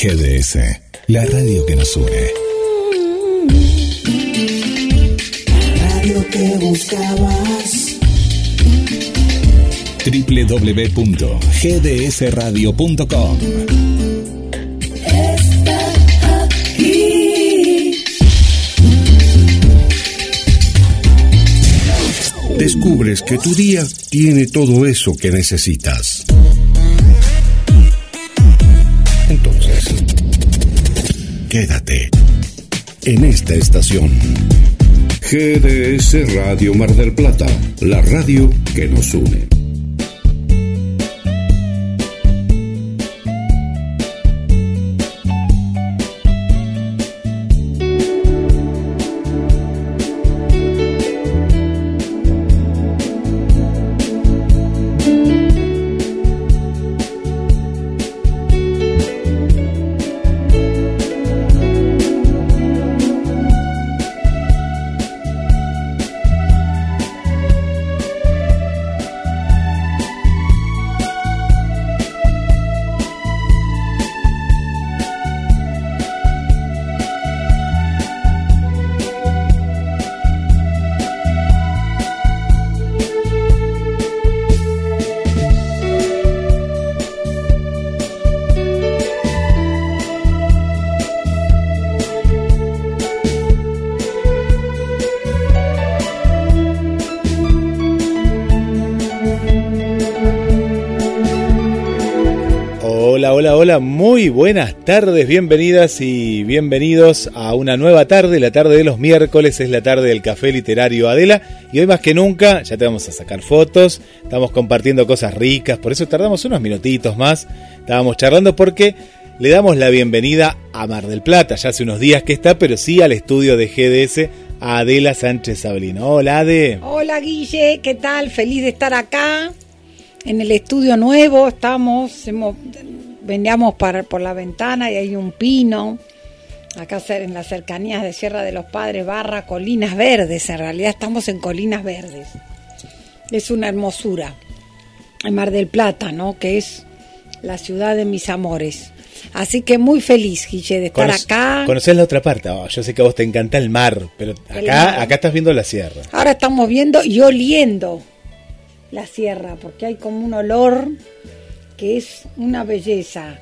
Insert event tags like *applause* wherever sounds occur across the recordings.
GDS, la radio que nos une. La radio que buscabas. www.gdsradio.com Está aquí. Descubres que tu día tiene todo eso que necesitas. Quédate en esta estación. GDS Radio Mar del Plata, la radio que nos une. Buenas tardes, bienvenidas y bienvenidos a una nueva tarde, la tarde de los miércoles, es la tarde del Café Literario Adela y hoy más que nunca ya te vamos a sacar fotos, estamos compartiendo cosas ricas, por eso tardamos unos minutitos más, estábamos charlando porque le damos la bienvenida a Mar del Plata, ya hace unos días que está, pero sí al estudio de GDS Adela Sánchez Sablino. Hola, Ade. Hola Guille, ¿qué tal? Feliz de estar acá en el estudio nuevo. Estamos, hemos, veníamos para, por la ventana y hay un pino. Acá en las cercanías de Sierra de los Padres, barra Colinas Verdes. En realidad estamos en Colinas Verdes. Es una hermosura. En Mar del Plata, ¿no? Que es la ciudad de mis amores. Así que muy feliz, Guille, de estar Conoc- acá. ¿Conocés la otra parte? Oh, yo sé que a vos te encanta el mar, pero El acá, mar. acá estás viendo la sierra. Ahora estamos viendo y oliendo la sierra, porque hay como un olor que es una belleza.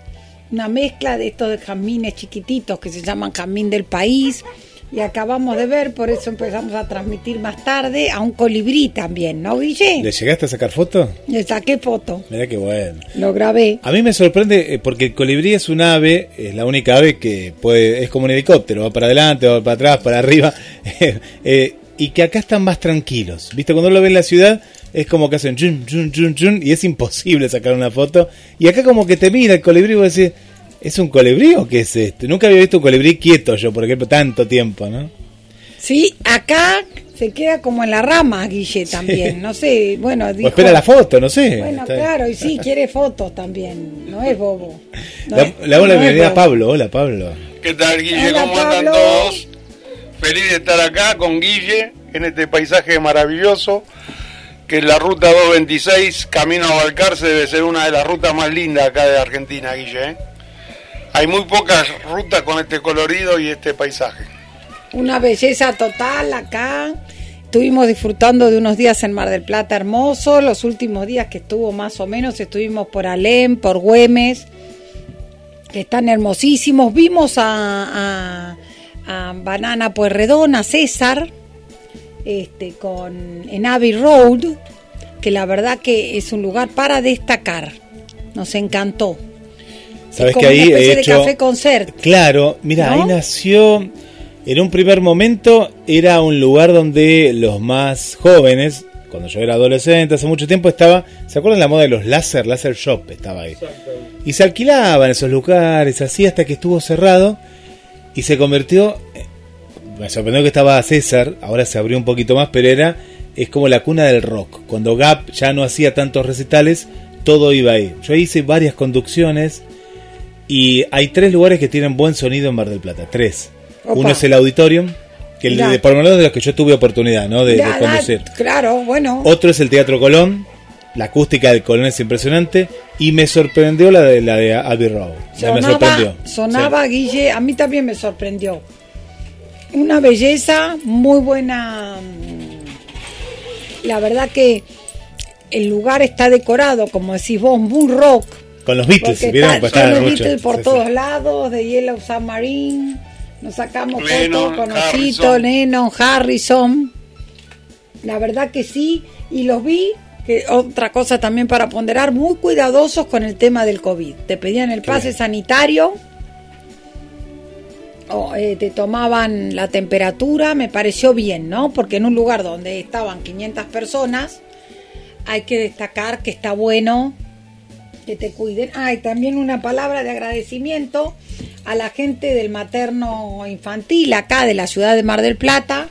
Una mezcla de estos jazmines chiquititos que se llaman jazmín del país. Y acabamos de ver, por eso empezamos a transmitir más tarde, a un colibrí también, ¿no, ¿Le Guille? llegaste a sacar foto? Le saqué foto, Mirá qué bueno. lo grabé. A mí me sorprende eh, porque el colibrí es un ave, es la única ave que puede, es como un helicóptero, va para adelante, va para atrás, para arriba, *laughs* eh, y que acá están más tranquilos. ¿Viste? Cuando uno lo ve en la ciudad, es como que hacen chun, chun, chun, chun, y es imposible sacar una foto. Y acá como que te mira el colibrí y vos decís, ¿es un colibrí o qué es esto? Nunca había visto un colibrí quieto yo, por ejemplo, tanto tiempo, ¿no? Sí, acá se queda como en la rama, Guille, también. No sé, bueno, O espera la foto, no sé. Bueno, claro, y sí, quiere fotos también. No es bobo. *laughs* No Le es- le damos la no es bienvenida a. Pablo. Hola, Pablo. ¿Qué tal, Guille? Hola, ¿Cómo andan Pablo. todos? Feliz de estar acá con Guille en este paisaje maravilloso, que la ruta 226, camino a Balcarce, debe ser una de las rutas más lindas acá de Argentina, Guille. ¿eh? Hay muy pocas rutas con este colorido y este paisaje. Una belleza total acá. Estuvimos disfrutando de unos días en Mar del Plata hermoso. Los últimos días que estuvo más o menos estuvimos por Alem, por Güemes, que están hermosísimos. Vimos a, a Banana Pueyrredón, a César, este, con, en Abbey Road, que la verdad que es un lugar para destacar. Nos encantó. Sabes que ahí una de hecho. café concert. Claro, mira, ¿No? ahí nació. En un primer momento era un lugar donde los más jóvenes, cuando yo era adolescente, hace mucho tiempo estaba. ¿Se acuerdan la moda de los láser? Láser shop estaba ahí. Y se alquilaban esos lugares así hasta que estuvo cerrado y se convirtió. Me sorprendió que estaba César, ahora se abrió un poquito más, pero era. Es como la cuna del rock. Cuando Gap ya no hacía tantos recitales, todo iba ahí. Yo hice varias conducciones y hay tres lugares que tienen buen sonido en Mar del Plata. Tres. Opa. Uno es el Auditorium, que el de, por lo menos de los que yo tuve oportunidad ¿no? de, ya, conducir. claro, bueno. Otro es el Teatro Colón. La acústica del Colón es impresionante. Y me sorprendió la de la de Abbey Road. Me Sonaba, sorprendió. sonaba Guille, a mí también me sorprendió. Una belleza, muy buena. mm, La verdad que el lugar está decorado, como decís vos, muy rock. Sí. Con los Beatles, Porque ¿vieron? los mucho. Beatles por Sí, sí. todos lados, de Yellow Submarine. Nos sacamos fotos con Osito, Harrison. Lennon, Harrison. La verdad que sí. Y los vi, otra cosa también para ponderar, muy cuidadosos con el tema del COVID. Te pedían el pase sanitario. o, eh, te tomaban la temperatura, me pareció bien, ¿no? Porque en un lugar donde estaban 500 personas, hay que destacar que está bueno que te cuiden. Ah, y también una palabra de agradecimiento a la gente del materno infantil acá de la ciudad de Mar del Plata,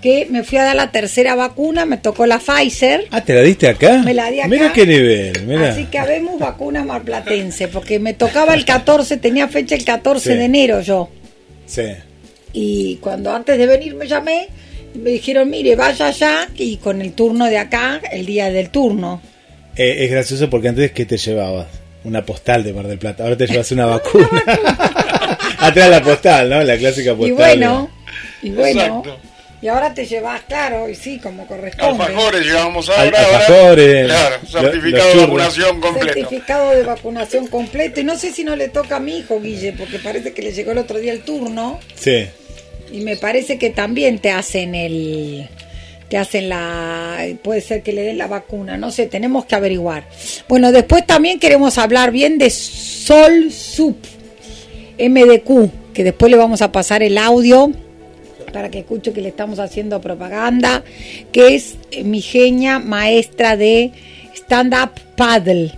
que me fui a dar la tercera vacuna, me tocó la Pfizer. Ah, ¿te la diste acá? Me la di acá. Mira qué nivel, mira. Así que habemos vacuna marplatense, porque me tocaba el 14, tenía fecha el 14 Sí. de enero yo. Sí. Y cuando antes de venir me llamé, me dijeron, mire, vaya allá y con el turno de acá, el día del turno. Eh, es gracioso porque antes que te llevabas una postal de Mar del Plata, ahora te llevas una vacuna. *laughs* Atrás la postal, ¿no? La clásica postal. Y bueno, y bueno. Exacto. Y ahora te llevas, claro, y sí, como corresponde. Alfajores llevamos ahora. ahora- alfajores, Claro, lo- certificado los de vacunación completo. Certificado de vacunación completo. Y no sé si no le toca a mi hijo, Guille, porque parece que le llegó el otro día el turno. Sí. Y me parece que también te hacen el. Te hacen la. Puede ser que le den la vacuna. No sé, tenemos que averiguar. Bueno, después también queremos hablar bien de Sol Sup MDQ, que después le vamos a pasar el audio para que escuche que le estamos haciendo propaganda, que es eh, mi genia maestra de stand-up paddle.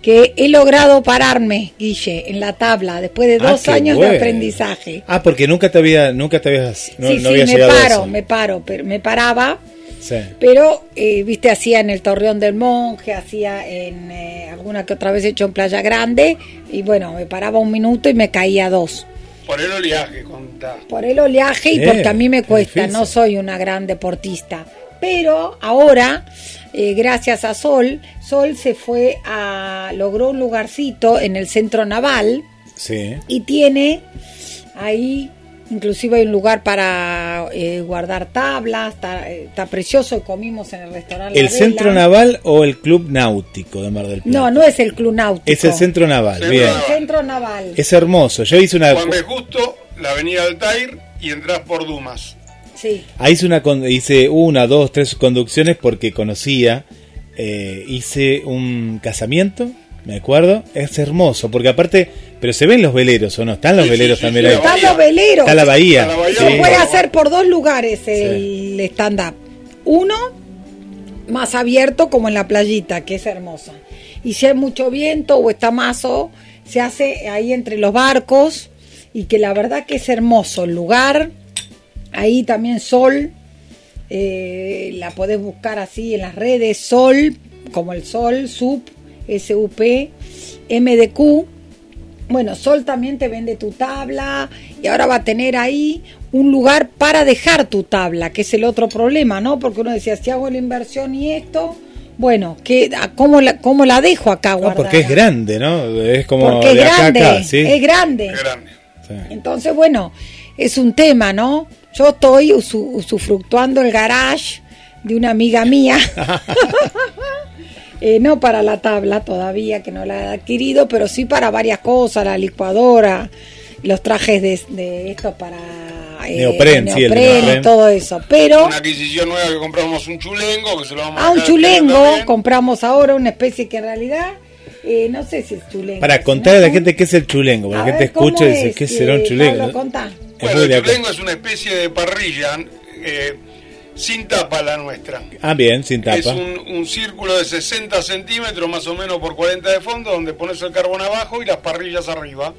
Que he logrado pararme, Guille, en la tabla después de Ah, dos años bueno. de aprendizaje. Ah, porque nunca te había, nunca te habías, no, sí, no sí, había me llegado a paro, eso. me paro, pero me paraba, Sí. pero eh, viste, hacía en el Torreón del Monje, hacía en eh, alguna que otra vez he hecho en Playa Grande, y bueno, me paraba un minuto y me caía dos. Por el oleaje, contá. Por el oleaje y porque a mí me cuesta, difícil. no soy una gran deportista. Pero ahora, eh, gracias a Sol, Sol se fue a, logró un lugarcito en el centro naval Sí. y tiene ahí, inclusive hay un lugar para eh, guardar tablas, está, eh, está precioso, comimos en el restaurante. ¿El La Vela. centro naval o el club náutico de Mar del Plata? No, no es el club náutico. Es el centro naval, Centro bien. El naval. centro naval. Es hermoso. Yo hice una Juan B. Justo, la avenida Altair y entras por Dumas. Sí. Ahí hice una con- hice una, dos, tres conducciones porque conocía, eh, hice un casamiento, me acuerdo, es hermoso, porque aparte, pero se ven los veleros o no, están los Sí, veleros sí, también sí, ahí. Están los veleros. Está la bahía. Está la bahía. sí. Se puede hacer por dos lugares el stand-up. Uno, más abierto como en la playita, que es hermosa. Y si hay mucho viento o está mazo, se hace ahí entre los barcos y que la verdad que es hermoso el lugar. Ahí también Sol, eh, la podés buscar así en las redes, Sol, como el Sol, SUP, S-U-P, MDQ. Bueno, Sol también te vende tu tabla y ahora va a tener ahí un lugar para dejar tu tabla, que es el otro problema, ¿no? Porque uno decía, si hago la inversión y esto, bueno, ¿qué, ¿cómo, la, ¿cómo la dejo acá No, guardada? porque es grande, ¿no? Es como Porque es acá grande, acá, ¿sí? es grande. Qué grande. Sí. Entonces, bueno, es un tema, ¿no? Yo estoy usu- usufructuando el garage de una amiga mía. *laughs* Eh, no para la tabla todavía, que no la he adquirido, pero sí para varias cosas, la licuadora, los trajes de, de estos para eh, Neopren, sí, el neopren todo eso. Pero Una adquisición nueva que compramos un chulengo, que se lo vamos a un dejar chulengo compramos ahora una especie que en realidad, eh, no sé si es chulengo. Para si contarle a la gente qué es el chulengo, porque A la gente ver, ¿cómo escucha y dice, es, ¿qué será un eh, chulengo? Pablo, contá. Bueno, el chulengo es una especie de parrilla eh, sin tapa la nuestra. Ah, bien, sin Es tapa. un, un círculo de 60 centímetros más o menos por 40 de fondo, donde pones el carbón abajo y las parrillas arriba.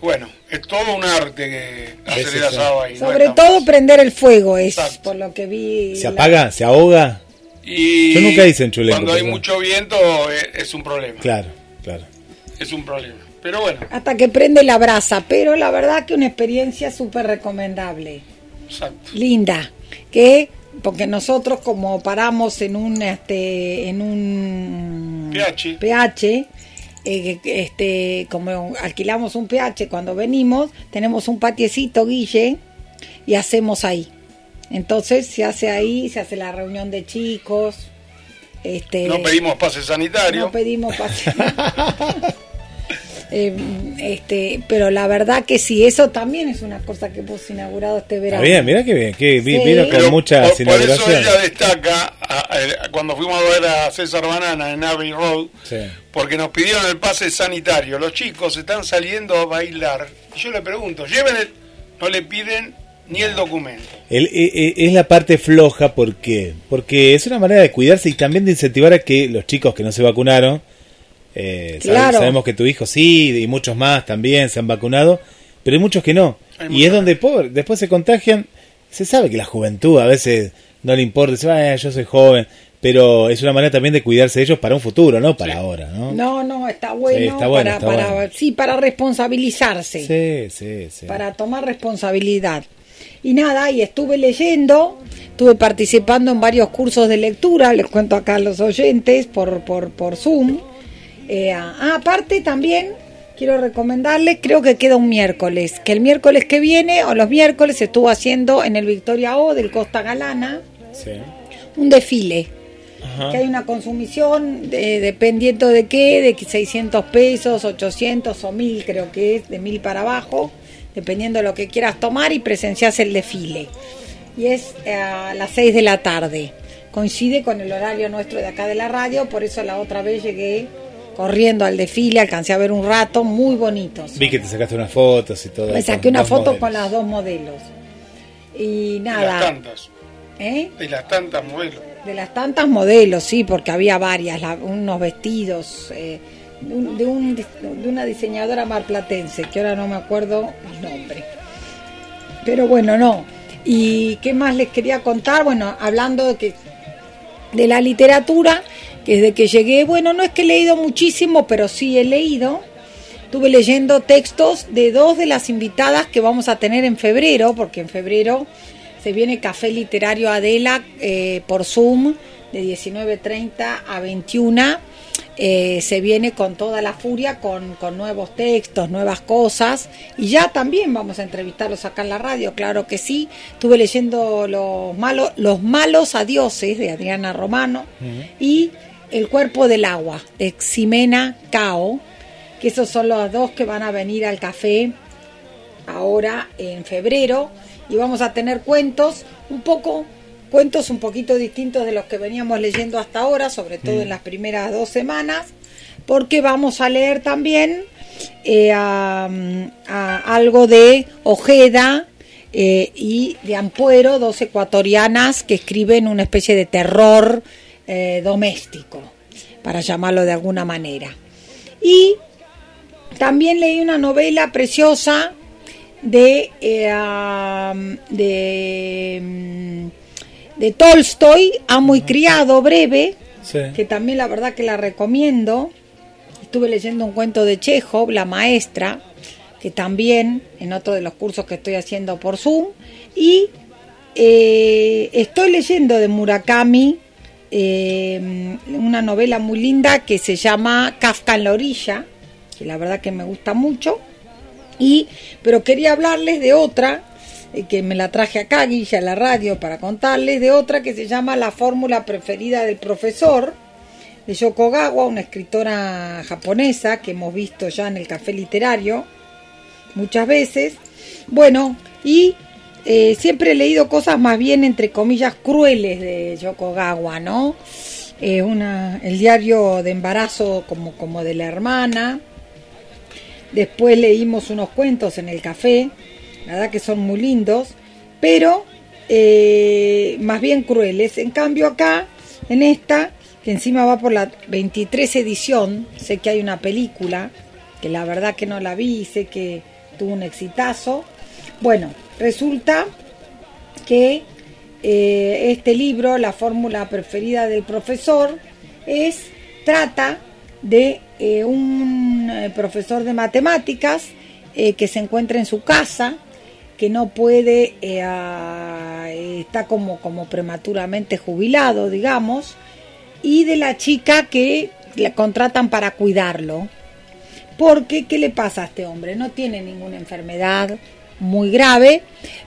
Bueno, es todo un arte que hacer el asado ahí. Sobre es todo prender el fuego es, Exacto. por lo que vi. ¿Se la- apaga? ¿Se ahoga? Y Yo nunca hice en chulengo, Cuando hay mucho viento eh, es un problema. Claro, claro. Es un problema. Pero bueno, Hasta que prende la brasa, pero la verdad que una experiencia súper recomendable. Exacto. Linda. Que, porque nosotros como paramos en un, este, en un PH. PH, eh, este, como alquilamos un PH cuando venimos, tenemos un patiecito, Guille, y hacemos ahí. Entonces se hace ahí, se hace la reunión de chicos. Este, No pedimos pase sanitario. no pedimos pase. *laughs* Eh, este, pero la verdad que sí, eso también es una cosa que hemos inaugurado este Está verano. bien, mira que bien, que Sí. vino con Pero muchas por, por eso inauguraciones. ella destaca a- a- cuando fuimos a ver a César Banana en Abbey Road, Sí. porque nos pidieron el pase sanitario. Los chicos están saliendo a bailar. Y yo le pregunto, lleven el, no le piden ni el documento. El- e- e- es la parte floja porque porque es una manera de cuidarse y también de incentivar a que los chicos que no se vacunaron eh, Claro. sabemos que tu hijo sí y muchos más también se han vacunado pero hay muchos que no Hay y es donde pobre, después se contagian se sabe que la juventud a veces no le importa dice "Ah, yo soy joven pero es una manera también de cuidarse de ellos para un futuro no para Sí. ahora no No, no, está bueno, Sí, está bueno, para, está para, bueno. sí, para responsabilizarse. sí sí sí para tomar responsabilidad. Y nada, y estuve leyendo, estuve participando en varios cursos de lectura, les cuento acá a los oyentes por, por, por Zoom. Eh, ah, aparte también quiero recomendarles, creo que queda un miércoles, que el miércoles que viene o los miércoles estuvo haciendo en el Victoria O del Costa Galana Sí. un desfile Ajá. que hay una consumición de- dependiendo de qué, de 600 pesos, 800 o 1000 creo que es, de 1000 para abajo, dependiendo de lo que quieras tomar y presencias el desfile. Y es eh, a las 6 de la tarde. Coincide con el horario nuestro de acá de la radio, por eso la otra vez llegué corriendo al desfile, alcancé a ver un rato, muy bonitos. vi que te sacaste unas fotos y todo Me saqué una foto modelos. con las dos modelos. Y Y nada. las tantas. ¿eh? Y las tantas modelos. De las tantas modelos, sí, porque había varias, la- unos vestidos eh, de, un- de un- de una diseñadora marplatense, que ahora no me acuerdo el nombre. Pero bueno, no. ¿Y qué más les quería contar? Bueno, hablando de, que, de la literatura, desde que llegué, bueno, no es que he leído muchísimo, pero sí he leído. Estuve leyendo textos de dos de las invitadas que vamos a tener en febrero, porque en febrero se viene Café Literario Adela eh, por Zoom de 19.30 a 21. Eh, se viene con toda la furia, con, con nuevos textos, nuevas cosas. Y ya también vamos a entrevistarlos acá en la radio, claro que sí. Estuve leyendo Los malos, los malos adioses de Adriana Romano y El cuerpo del agua de Ximena Cao que esos son los dos que van a venir al café ahora en febrero. Y vamos a tener cuentos un poco cuentos un poquito distintos de los que veníamos leyendo hasta ahora sobre todo en las primeras dos semanas porque vamos a leer también eh, a- a algo de Ojeda eh, y de Ampuero, dos ecuatorianas que escriben una especie de terror eh, doméstico, para llamarlo de alguna manera. Y también leí una novela preciosa de, eh, de, mm, de Tolstoy, Amo y Criado, breve, Sí. que también la verdad que la recomiendo. Estuve leyendo un cuento de Chekhov, La Maestra, que también en otro de los cursos que estoy haciendo por Zoom. Y eh, estoy leyendo de Murakami eh, una novela muy linda que se llama Kafka en la orilla, que la verdad que me gusta mucho. Y, pero quería hablarles de otra, eh, que me la traje acá, Guilla, a la radio, para contarles, de otra que se llama La fórmula preferida del profesor, de Yoko Gawa, una escritora japonesa que hemos visto ya en el café literario muchas veces. Bueno, y eh, siempre he leído cosas más bien, entre comillas, crueles de Yoko Gawa, ¿no? Eh, una, el diario de embarazo como, como de la hermana. Después leímos unos cuentos en el café, la verdad que son muy lindos, pero eh, más bien crueles. En cambio acá, en esta, que encima va por la 23 edición, sé que hay una película, que la verdad que no la vi, sé que tuvo un exitazo. Bueno, resulta que eh, este libro, La fórmula preferida del profesor, es trata de eh, un eh, profesor de matemáticas que se encuentra en su casa, que no puede, está como, como prematuramente jubilado, digamos, y de la chica que le contratan para cuidarlo. Porque, ¿qué le pasa a este hombre? No tiene ninguna enfermedad muy grave,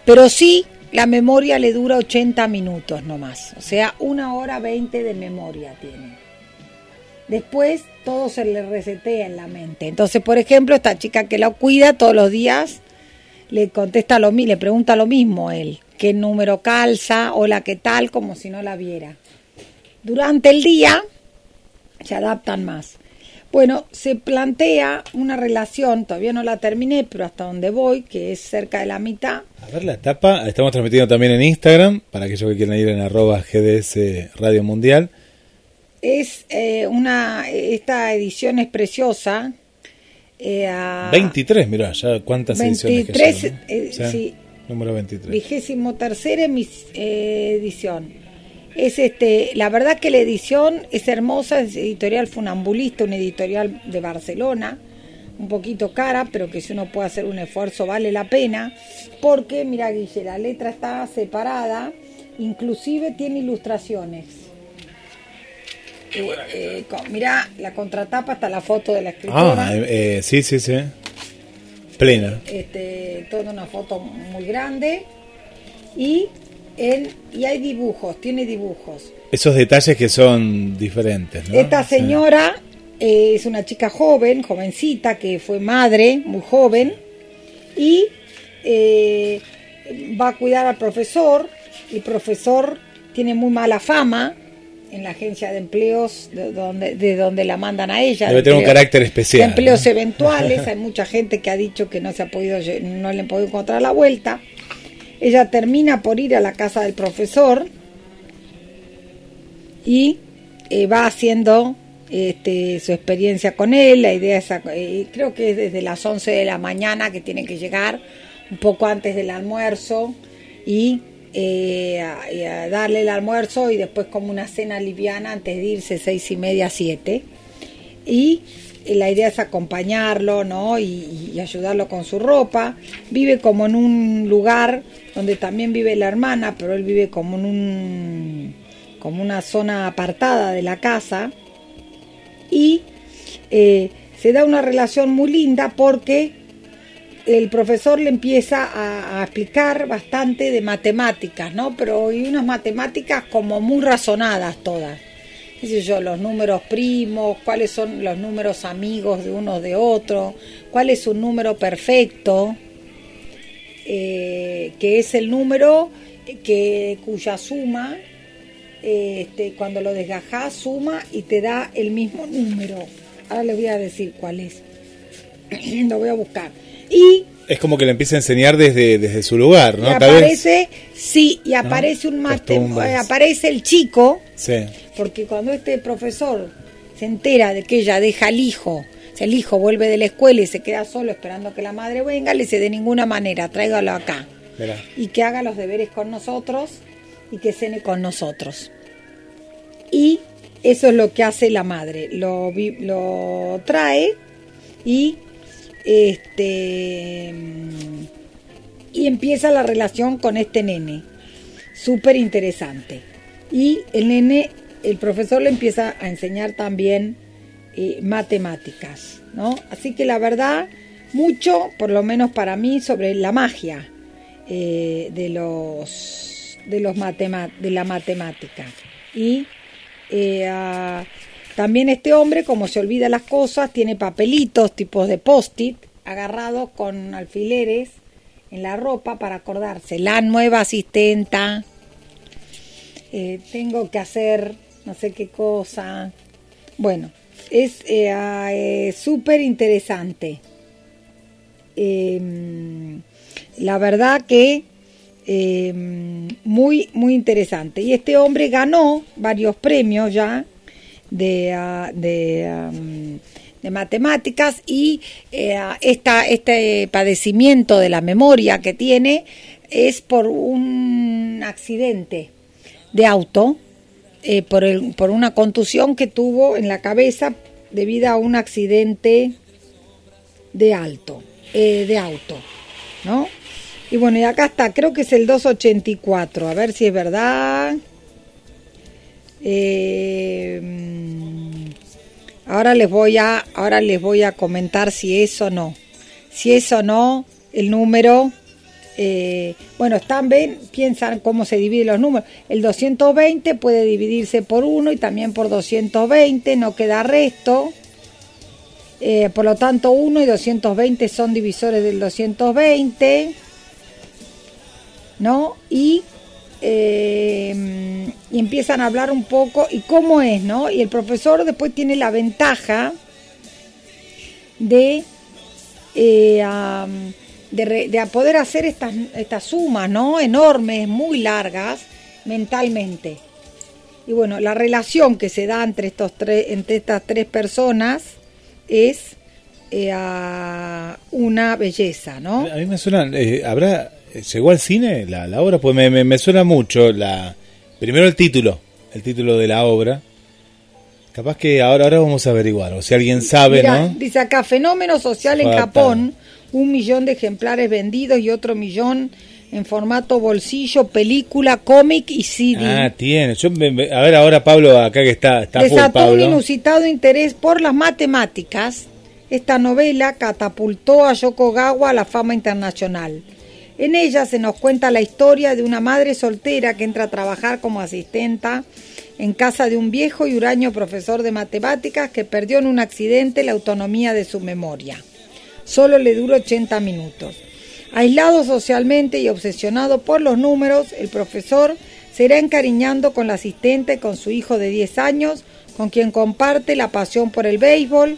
pero sí la memoria le dura 80 minutos nomás. O sea, una hora 20 de memoria tiene. Después todo se le resetea en la mente. Entonces, por ejemplo, esta chica que lo cuida todos los días le contesta lo mismo, le pregunta lo mismo él, qué número calza, hola, qué tal, como si no la viera. Durante el día se adaptan más. Bueno, se plantea una relación, todavía no la terminé, pero hasta donde voy, que es cerca de la mitad. A ver la etapa, estamos transmitiendo también en Instagram, para aquellos que quieran ir en arroba GDS Radio Mundial. Es eh, una, esta edición es preciosa. eh, a 23, mira, ya cuántas 23, ediciones que son, ¿no? eh, O sea, sí. Número 23. vigésimo tercera eh, edición. Es este, la verdad que la edición es hermosa, es editorial Funambulista, una editorial de Barcelona, un poquito cara, pero que si uno puede hacer un esfuerzo vale la pena, porque mira Guille, la letra está separada, inclusive tiene ilustraciones. Eh, eh, con- mira, la contratapa está la foto de la escritora Ah, eh, eh, sí, sí, sí. Plena. este, toda una foto muy grande y, en, y hay dibujos, tiene dibujos. Esos detalles que son diferentes, ¿no? Esta Sí. señora eh, es una chica joven, jovencita, que fue madre, muy joven, y eh, va a cuidar al profesor. El profesor tiene muy mala fama en la agencia de empleos de donde, de donde la mandan a ella. Debe de tener un empleo- carácter especial, de empleos ¿no? eventuales. *laughs* Hay mucha gente que ha dicho que no se ha podido, no le han podido encontrar la vuelta. Ella termina por ir a la casa del profesor y eh, va haciendo este, su experiencia con él. La idea es, eh, creo que es desde las 11 de la mañana que tiene que llegar, un poco antes del almuerzo, y, eh, darle el almuerzo y después como una cena liviana antes de irse, seis y media, siete. Y la idea es acompañarlo, ¿no? Y, ayudarlo con su ropa. Vive como en un lugar donde también vive la hermana, pero él vive como en un como una zona apartada de la casa y eh, se da una relación muy linda porque el profesor le empieza a, a explicar bastante de matemáticas, ¿no? Pero y unas matemáticas como muy razonadas todas. Qué sé yo, los números primos, cuáles son los números amigos de unos de otros, cuál es un número perfecto, eh, que es el número que cuya suma este, cuando lo desgajás suma y te da el mismo número. Ahora les voy a decir cuál es. *clears throat* lo voy a buscar. Y, Es como que le empieza a enseñar desde, desde su lugar, ¿no? y Tal vez- aparece, sí, y aparece un mate, eh, aparece el chico, Sí. porque cuando este profesor se entera de que ella deja al hijo, si el hijo vuelve de la escuela y se queda solo esperando que la madre venga, le dice de ninguna manera, tráigalo acá. Y que haga los deberes con nosotros y que cene con nosotros. Y eso es lo que hace la madre, lo, lo trae y este y empieza la relación con este nene, súper interesante. Y el nene, el profesor le empieza a enseñar también eh, matemáticas, ¿no? Así que la verdad, mucho, por lo menos para mí, sobre la magia eh, de los de los de la matemática y eh, también este hombre como se olvida las cosas tiene papelitos tipos de post-it agarrados con alfileres en la ropa para acordarse. La nueva asistenta. Eh, tengo que hacer no sé qué cosa. Bueno es eh, ah, eh, súper interesante eh, la verdad que eh, muy muy interesante. Y este hombre ganó varios premios ya de, ah, de, de matemáticas y eh, esta, este padecimiento de la memoria que tiene es por un accidente de auto eh, por, el- por una contusión que tuvo en la cabeza debido a un accidente de alto, eh, de auto, ¿no? Y bueno, y acá está, creo que es el 284, a ver si es verdad. Eh, mm, Ahora les voy a, ahora les voy a comentar si es o no. Si es o no el número. eh, bueno, están ven, piensan cómo se dividen los números. El 220 puede dividirse por 1 y también por 220, no queda resto. Eh, por lo tanto, 1 y 220 son divisores del 220. ¿No? Y, eh, y empiezan a hablar un poco y cómo es, ¿no? Y el profesor después tiene la ventaja de, eh, de, re- de poder hacer estas, estas sumas, ¿no? Enormes, muy largas, mentalmente. Y bueno, la relación que se da entre, estos tres, entre estas tres personas es eh, una belleza, ¿no? A mí me suena, eh, ¿habrá, llegó al cine la, la obra? Pues me, me, me suena mucho la, primero el título, el título de la obra. Capaz que ahora, ahora vamos a averiguar, o si alguien sabe, ¿no? dice acá, fenómeno social en. Japón, un millón de ejemplares vendidos y otro millón en formato bolsillo, película, cómic y CD. Ah, tiene. Yo, a ver ahora Pablo, acá que está, está full Desató un inusitado interés por las matemáticas. Esta novela catapultó a Yokogawa a la fama internacional. En ella se nos cuenta la historia de una madre soltera que entra a trabajar como asistenta en casa de un viejo y huraño profesor de matemáticas que perdió en un accidente la autonomía de su memoria. Solo le duró 80 minutos. Aislado socialmente y obsesionado por los números, el profesor se irá encariñando con la asistente, con su hijo de 10 años, con quien comparte la pasión por el béisbol,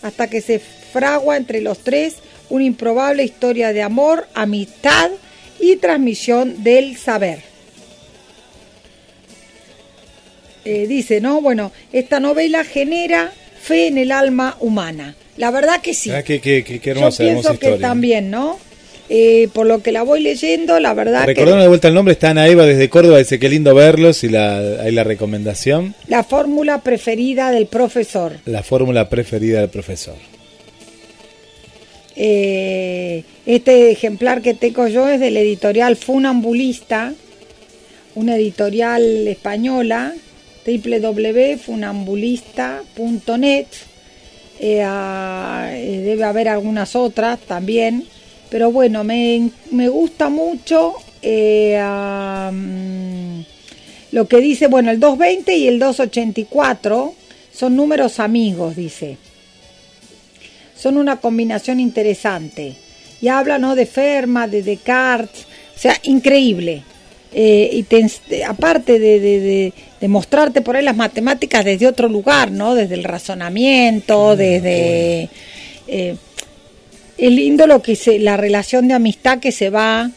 hasta que se fragua entre los tres una improbable historia de amor, amistad y transmisión del saber. Eh, dice, ¿no? Bueno, esta novela genera fe en el alma humana. La verdad que sí. Ah, qué, qué, qué, qué Yo pienso que historia. también, ¿no? Eh, por lo que la voy leyendo, la verdad Recordando que de vuelta el nombre, está Ana Eva desde Córdoba, dice qué lindo verlos y la, ahí la recomendación, la fórmula preferida del profesor. la fórmula preferida del profesor. Eh, este ejemplar que tengo yo es del editorial Funambulista, una editorial española, www.funambulista.net. Eh, eh, debe haber algunas otras también, pero bueno, me, me gusta mucho eh, mm, lo que dice, bueno, el 220 y el 284 son números amigos, dice son una combinación interesante. Y habla ¿no? de Fermat, de Descartes, o sea, increíble. Eh, y te aparte de, de- de- de mostrarte por ahí las matemáticas desde otro lugar, ¿no? Desde el razonamiento, desde... eh, es lindo lo que se, la relación de amistad que se va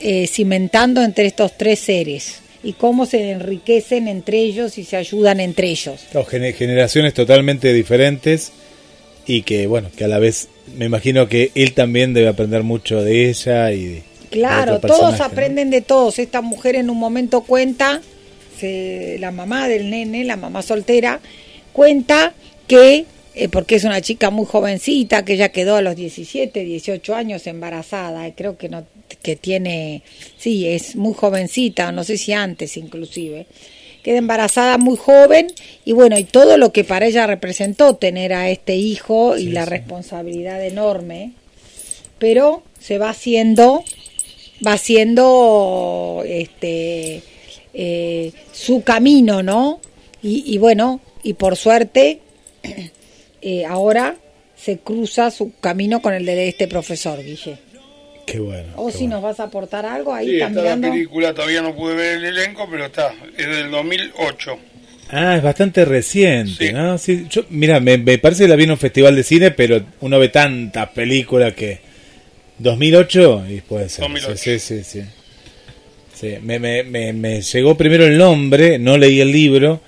eh, cimentando entre estos tres seres y cómo se enriquecen entre ellos y se ayudan entre ellos. Claro, generaciones totalmente diferentes y que, bueno, que a la vez me imagino que él también debe aprender mucho de ella y de, Claro, todos aprenden de todos. Esta mujer en un momento cuenta, se- la mamá del nene, la mamá soltera, cuenta que, eh, porque es una chica muy jovencita, que ella quedó a los 17, 18 años embarazada, y creo que no que tiene, sí, es muy jovencita, no sé si antes inclusive. Queda embarazada muy joven y bueno, y todo lo que para ella representó tener a este hijo y la responsabilidad enorme, pero se va haciendo va haciendo este eh, su camino, ¿no? Y, y bueno, y por suerte *clears throat* eh, ahora se cruza su camino con el de este profesor, Guille. Qué bueno. O qué si bueno. nos vas a aportar algo, ahí Sí, la película, todavía no pude ver el elenco, pero está, es del 2008. Ah, es bastante reciente, Sí. ¿no? Sí, yo, mira, me, me parece que la vi en un festival de cine, pero uno ve tantas películas que... 2008 y puede ser. 2008. Sí, sí, sí. sí. Sí, me, me, me, me llegó primero el nombre, no leí el libro,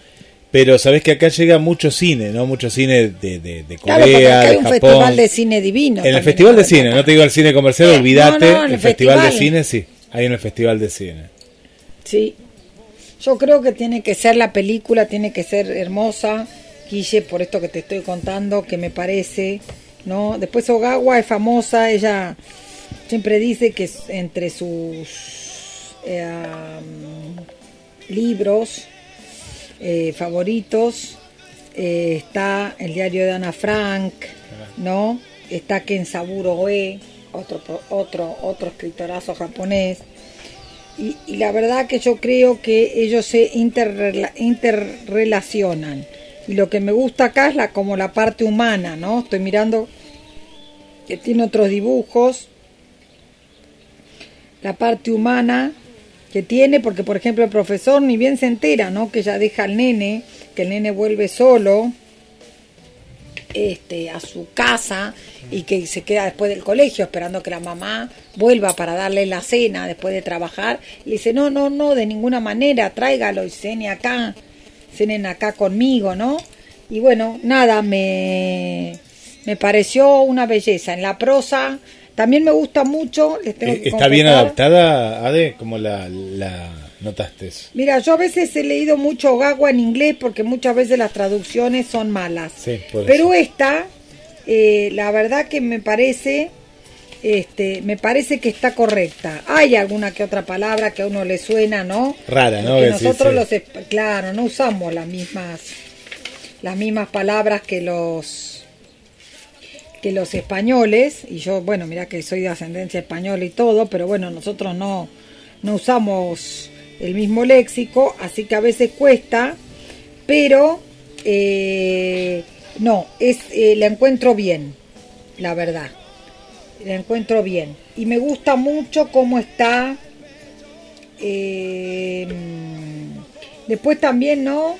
pero sabés que acá llega mucho cine, ¿no? Mucho cine de, de, de Corea, Claro, porque acá hay un Japón. festival de cine divino. En el festival de ¿no? cine, no te digo el cine comercial, Eh, olvídate. no, no, en el el festival, de cine, sí. Hay en el festival de cine. Sí. Yo creo que tiene que ser la película, tiene que ser hermosa, Guille, por esto que te estoy contando, que me parece, ¿no? Después Ogawa es famosa, ella siempre dice que entre sus eh, libros eh, favoritos eh, está el diario de Ana Frank, ¿no? Está Kensaburo Oe, otro, otro, otro escritorazo japonés. Y, y la verdad que yo creo que ellos se interrela- interrelacionan. Y lo que me gusta acá es la, como la parte humana, ¿no? Estoy mirando que tiene otros dibujos. La parte humana que tiene, porque por ejemplo el profesor ni bien se entera, ¿no? Que ya deja al nene, que el nene vuelve solo este, a su casa y que se queda después del colegio esperando que la mamá vuelva para darle la cena después de trabajar. Y dice, no, no, no, de ninguna manera, tráigalo y cene acá, cenen acá conmigo, ¿no? Y bueno, nada, me, me pareció una belleza. En la prosa también me gusta mucho. Les tengo Eh, que ¿Está bien adaptada, Ade? ¿Cómo la, la notaste? Mira, yo a veces he leído mucho Gagua en inglés porque muchas veces las traducciones son malas. Sí, por Pero eso. esta, eh, la verdad que me parece, este, me parece que está correcta. Hay alguna que otra palabra que a uno le suena, ¿no? Rara, ¿no? Que nosotros sí. los, claro, no usamos las mismas, las mismas palabras que los que los españoles, y yo, bueno, mira que soy de ascendencia española y todo, pero bueno, nosotros no, no usamos el mismo léxico, así que a veces cuesta, pero eh, no, es, eh, la encuentro bien, la verdad, la encuentro bien. Y me gusta mucho cómo está, eh, después también, ¿no?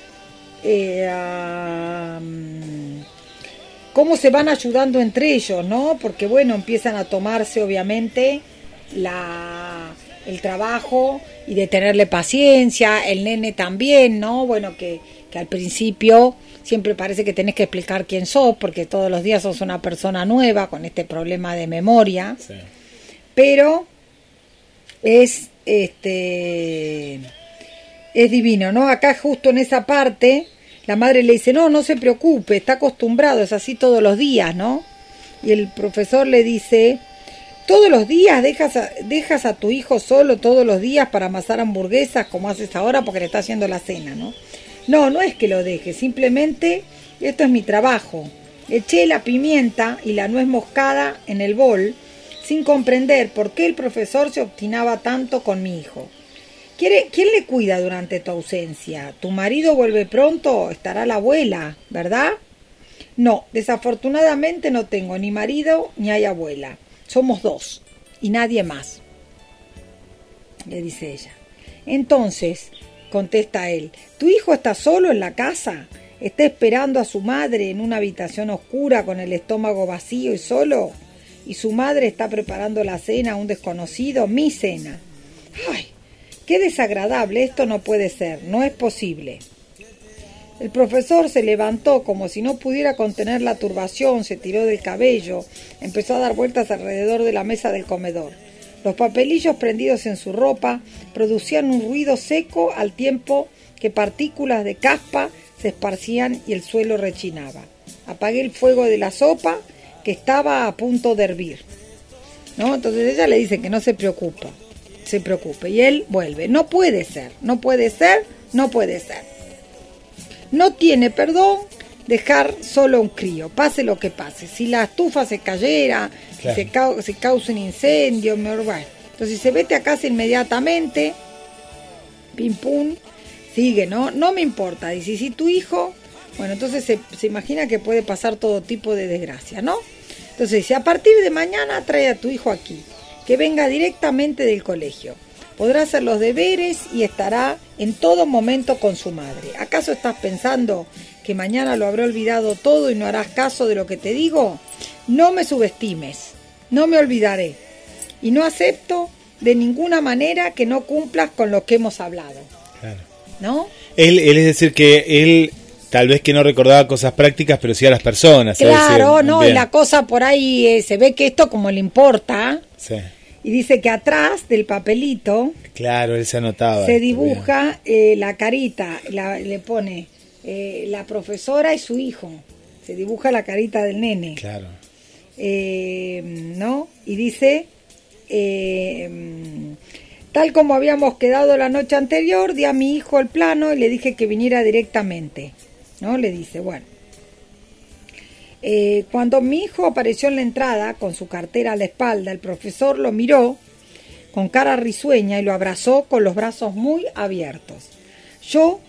Cómo se van ayudando entre ellos, ¿no? Porque bueno, empiezan a tomarse obviamente la el trabajo y de tenerle paciencia, el nene también, ¿no? Bueno, que, que al principio siempre parece que tenés que explicar quién sos, porque todos los días sos una persona nueva con este problema de memoria, Sí. pero es este es divino, ¿no? Acá justo en esa parte la madre le dice, "No, no se preocupe, está acostumbrado, es así todos los días, ¿no?" Y el profesor le dice, "Todos los días dejas a, dejas a tu hijo solo todos los días para amasar hamburguesas como haces ahora porque le está haciendo la cena, ¿no?" No, no es que lo deje, simplemente esto es mi trabajo. Eché la pimienta y la nuez moscada en el bol sin comprender por qué el profesor se obstinaba tanto con mi hijo. ¿Quiere- ¿Quién le cuida durante tu ausencia? ¿Tu marido vuelve pronto? Estará la abuela, ¿verdad? No, desafortunadamente no tengo ni marido ni hay abuela. Somos dos y nadie más, le dice ella. Entonces, contesta él, ¿tu hijo está solo en la casa? ¿Está esperando a su madre en una habitación oscura con el estómago vacío y solo? ¿Y su madre está preparando la cena a un desconocido? Mi cena. ¡Ay! ¡Qué desagradable! Esto no puede ser, no es posible. El profesor se levantó como si no pudiera contener la turbación, se tiró del cabello, empezó a dar vueltas alrededor de la mesa del comedor. Los papelillos prendidos en su ropa producían un ruido seco al tiempo que partículas de caspa se esparcían y el suelo rechinaba. Apagué el fuego de la sopa que estaba a punto de hervir. ¿No? Entonces ella le dice que no se preocupa, se preocupe. Y él vuelve. No puede ser, no puede ser, no puede ser. No tiene perdón dejar solo un crío, pase lo que pase. Si la estufa se cayera, Claro. si se, cau- se causa un incendio, me bueno. Entonces se vete a casa inmediatamente, pim pum, sigue, ¿no? No me importa. Y si, si tu hijo, bueno, entonces se, se imagina que puede pasar todo tipo de desgracia, ¿no? Entonces, si a partir de mañana trae a tu hijo aquí, que venga directamente del colegio, podrá hacer los deberes y estará en todo momento con su madre. ¿Acaso estás pensando que mañana lo habré olvidado todo y no harás caso de lo que te digo? No me subestimes, no me olvidaré y no acepto de ninguna manera que no cumplas con lo que hemos hablado, Claro. ¿no? Él, él es decir que él tal vez que no recordaba cosas prácticas, pero sí a las personas. Claro, no, y la cosa por ahí eh, se ve que esto como le importa Sí. Y dice que atrás del papelito Claro, él se anotaba. se dibuja eh, la carita, la- le pone eh, la profesora y su hijo, se dibuja la carita del nene. Claro. eh, ¿no? Y dice, eh, tal como habíamos quedado la noche anterior, di a mi hijo el plano y le dije que viniera directamente. ¿no? Le dice, bueno. Eh, cuando mi hijo apareció en la entrada con su cartera a la espalda, el profesor lo miró con cara risueña y lo abrazó con los brazos muy abiertos. Yo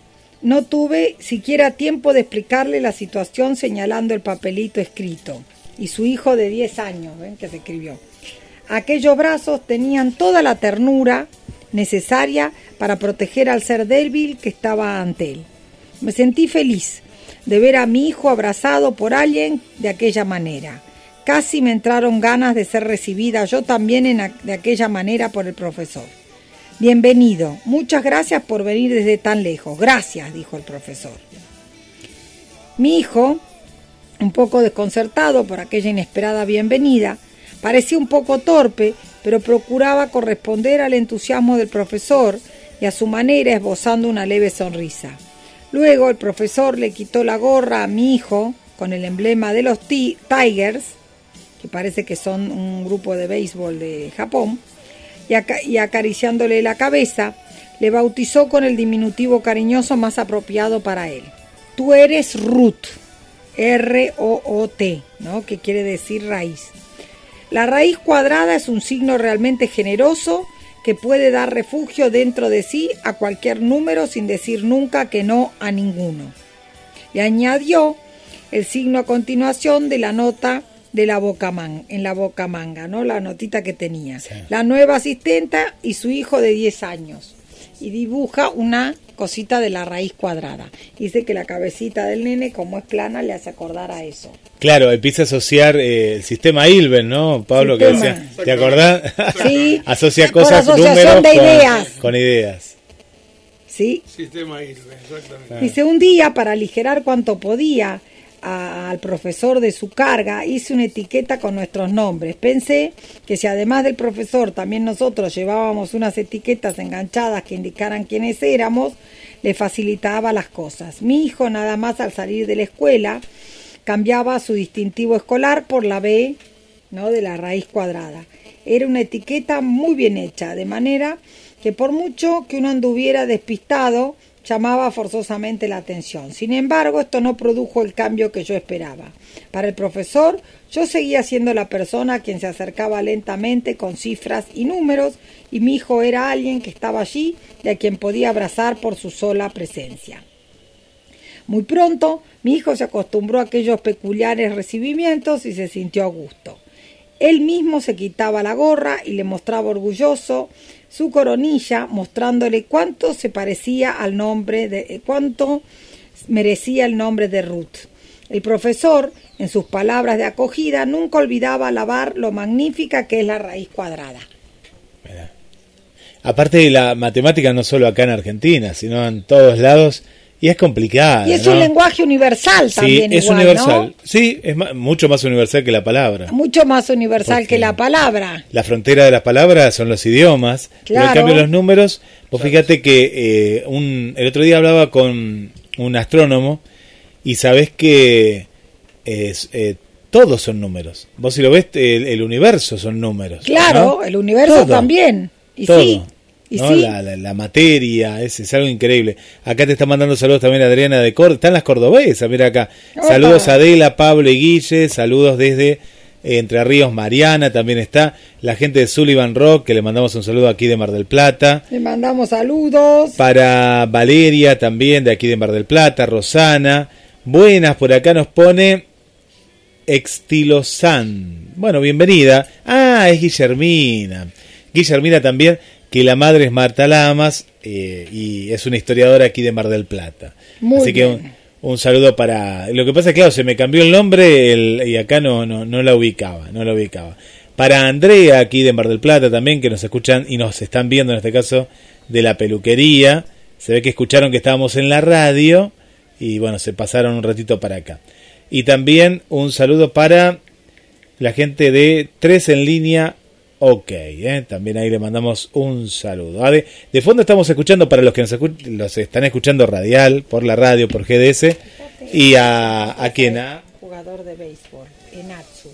no tuve siquiera tiempo de explicarle la situación señalando el papelito escrito y su hijo de 10 años, que se escribió. Aquellos brazos tenían toda la ternura necesaria para proteger al ser débil que estaba ante él. Me sentí feliz de ver a mi hijo abrazado por alguien de aquella manera. Casi me entraron ganas de ser recibida yo también en de aquella manera por el profesor. Bienvenido, muchas gracias por venir desde tan lejos. Gracias, dijo el profesor. Mi hijo, un poco desconcertado por aquella inesperada bienvenida, parecía un poco torpe, pero procuraba corresponder al entusiasmo del profesor y a su manera esbozando una leve sonrisa. Luego el profesor le quitó la gorra a mi hijo con el emblema de los Tigers, que parece que son un grupo de béisbol de Japón, y, acariciándole la cabeza, le bautizó con el diminutivo cariñoso más apropiado para él. Tú eres Ruth, R-O-O-T, ¿no? que quiere decir raíz. La raíz cuadrada es un signo realmente generoso que puede dar refugio dentro de sí a cualquier número sin decir nunca que no a ninguno. Y añadió el signo a continuación de la nota de la boca en la boca manga, ¿no? La notita que tenía. La nueva asistenta y su hijo de 10 años. Y dibuja una cosita de la raíz cuadrada. Dice que la cabecita del nene, como es plana, le hace acordar a eso. Claro, empieza a asociar eh, el sistema Ilben, ¿no? Pablo, que decía, ¿te acordás? Sí. *laughs* Asocia cosas, números de ideas. Con, ideas. Sí. Sistema Ilben, exactamente. Dice, un día, para aligerar cuanto podía, al profesor de su carga, hice una etiqueta con nuestros nombres. Pensé que si además del profesor también nosotros llevábamos unas etiquetas enganchadas que indicaran quiénes éramos, le facilitaba las cosas. Mi hijo nada más al salir de la escuela cambiaba su distintivo escolar por la B ¿no? de la raíz cuadrada. Era una etiqueta muy bien hecha, de manera que por mucho que uno anduviera despistado, llamaba forzosamente la atención. Sin embargo, esto no produjo el cambio que yo esperaba. Para el profesor, yo seguía siendo la persona a quien se acercaba lentamente con cifras y números, y mi hijo era alguien que estaba allí y a quien podía abrazar por su sola presencia. Muy pronto, mi hijo se acostumbró a aquellos peculiares recibimientos y se sintió a gusto. Él mismo se quitaba la gorra y le mostraba orgulloso su coronilla, mostrándole cuánto se parecía al nombre de eh, cuánto merecía el nombre de Ruth. El profesor, en sus palabras de acogida, nunca olvidaba alabar lo magnífica que es la raíz cuadrada. Aparte de la matemática, no solo acá en Argentina, sino en todos lados, y es complicado. Y es un lenguaje universal también. Sí, es universal. Sí, es mucho más universal que la palabra. Mucho más universal que la palabra. La frontera de las palabras son los idiomas. Pero en cambio los números, vos fíjate que eh, un, el otro día hablaba con un astrónomo y sabés que es, eh, todos son números. Vos si lo ves, el, universo son números. Claro, el universo también. Y sí. La, materia, es, algo increíble. Acá te está mandando saludos también Adriana de Córdoba. Están las cordobesas, mira acá. Saludos a Adela, Pablo y Guille. Saludos desde eh, Entre Ríos, Mariana también está. La gente de Sullivan Rock, que le mandamos un saludo aquí de Mar del Plata. Le mandamos saludos. Para Valeria también, de aquí de Mar del Plata. Rosana. Buenas, por acá nos pone Extilosan. Bueno, bienvenida. Ah, es Guillermina. Guillermina también que la madre es Marta Lamas eh, y es una historiadora aquí de Mar del Plata. Así que un, saludo para... Lo que pasa es que, claro, se me cambió el nombre y acá no, no, no la ubicaba, no la ubicaba. Para Andrea, aquí de Mar del Plata también, que nos escuchan y nos están viendo en este caso de la peluquería. Se ve que escucharon que estábamos en la radio y bueno, se pasaron un ratito para acá. Y también un saludo para la gente de Tres en línea Ok, ¿eh? también ahí le mandamos un saludo. de fondo estamos escuchando para los que nos están escuchando radial, por la radio, por GDS, y a, a quién, a... Jugador de béisbol, Enatsu.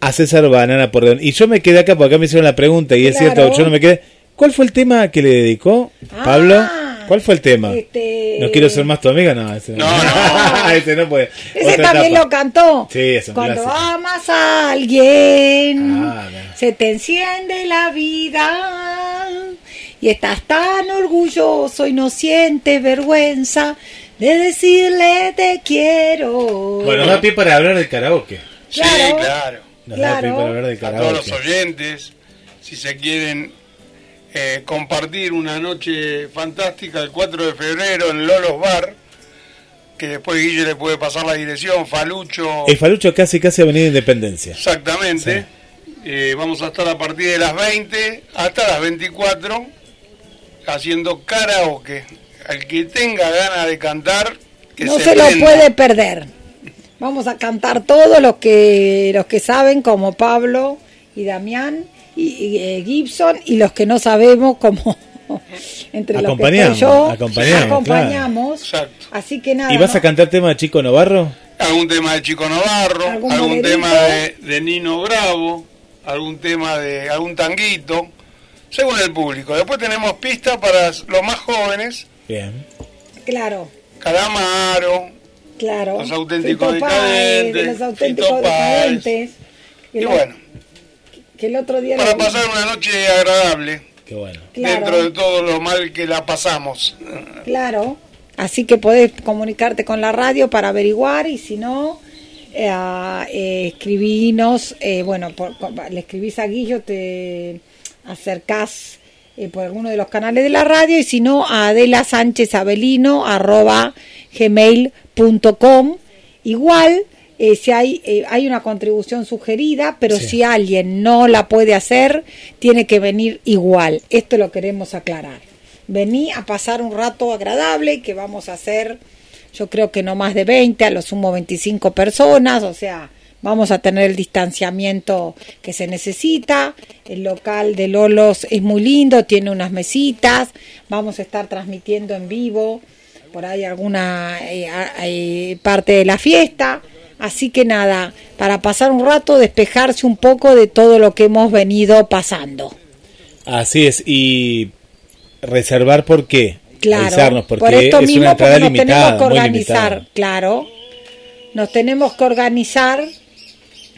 A César Banana por Y yo me quedé acá, porque acá me hicieron la pregunta, y es cierto, yo no me quedé. ¿Cuál fue el tema que le dedicó Pablo? Ah, ¿Cuál fue el tema? Este- No quiero ser más tu amiga, no. Ese No, no. *laughs* ese no puede. Ese Otra también etapa. lo cantó. Sí, es un Cuando clásico. amas a alguien, Ah, no. se te enciende la vida y estás tan orgulloso y no sientes vergüenza de decirle te quiero. Bueno, da pie para hablar del karaoke. Sí, Claro. claro. Nos da pie para hablar del A todos los karaoke. oyentes, si se quieren eh, compartir una noche fantástica el 4 de febrero en Lolos Bar, que después Guille le puede pasar la dirección, Falucho. El Falucho casi casi Avenida Independencia. Exactamente. Eh, vamos a estar a partir de las 20 hasta las 24 haciendo karaoke. Al que tenga ganas de cantar, que no se, se, lo prenda. puede perder. Vamos a cantar todos los que los que saben como Pablo y Damián y, y, eh, Gibson y los que no sabemos como *laughs* entre los que estoy yo acompañamos, acompañamos. Exacto. Así que nada. ¿Y vas a cantar tema de Chico Novarro? algún tema de Chico Navarro, ¿Algún tema de, de Nino Bravo, algún tema de algún tanguito, según el público. Después tenemos pistas para los más jóvenes, Bien. Claro, Calamaro, claro. Los auténticos Fito Páez, decadentes, Los auténticos Fito decadentes. Y la- bueno, que el otro día para pasar una noche agradable, Qué bueno. Claro. dentro de todo lo mal que la pasamos. Claro, así que podés comunicarte con la radio para averiguar y si no, eh, eh, escribinos, eh, bueno, por- le escribís a Guillo, te acercás eh, por alguno de los canales de la radio y si no, a Adela Sánchez Avelino arroba gmail.com. Igual, eh, si hay, eh, hay una contribución sugerida, pero Sí. si alguien no la puede hacer, tiene que venir igual. Esto lo queremos aclarar. Vení a pasar un rato agradable que vamos a hacer, yo creo que no más de 20, a lo sumo 25 personas, o sea, vamos a tener el distanciamiento que se necesita. El local de Lolos es muy lindo, tiene unas mesitas, vamos a estar transmitiendo en vivo por ahí alguna eh, eh, parte de la fiesta. Así que nada, para pasar un rato, despejarse un poco de todo lo que hemos venido pasando. Así es. Y reservar por qué. Claro, porque por esto es mismo una entrada porque nos limitada, tenemos que organizar, claro. Nos tenemos que organizar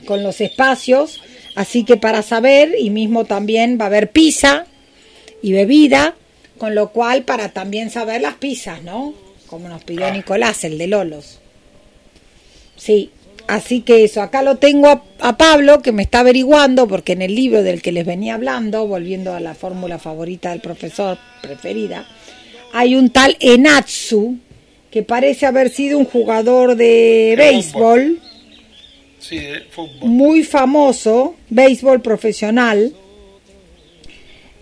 con los espacios, así que para saber, y mismo también va a haber pizza y bebida, con lo cual para también saber las pizzas, ¿no? Como nos pidió Nicolás, el de Lolos. Sí, así que eso, acá lo tengo a, a Pablo que me está averiguando, porque en el libro del que les venía hablando, volviendo a la fórmula favorita del profesor, preferida, hay un tal Enatsu que parece haber sido un jugador de béisbol Sí, de fútbol. muy famoso, béisbol profesional,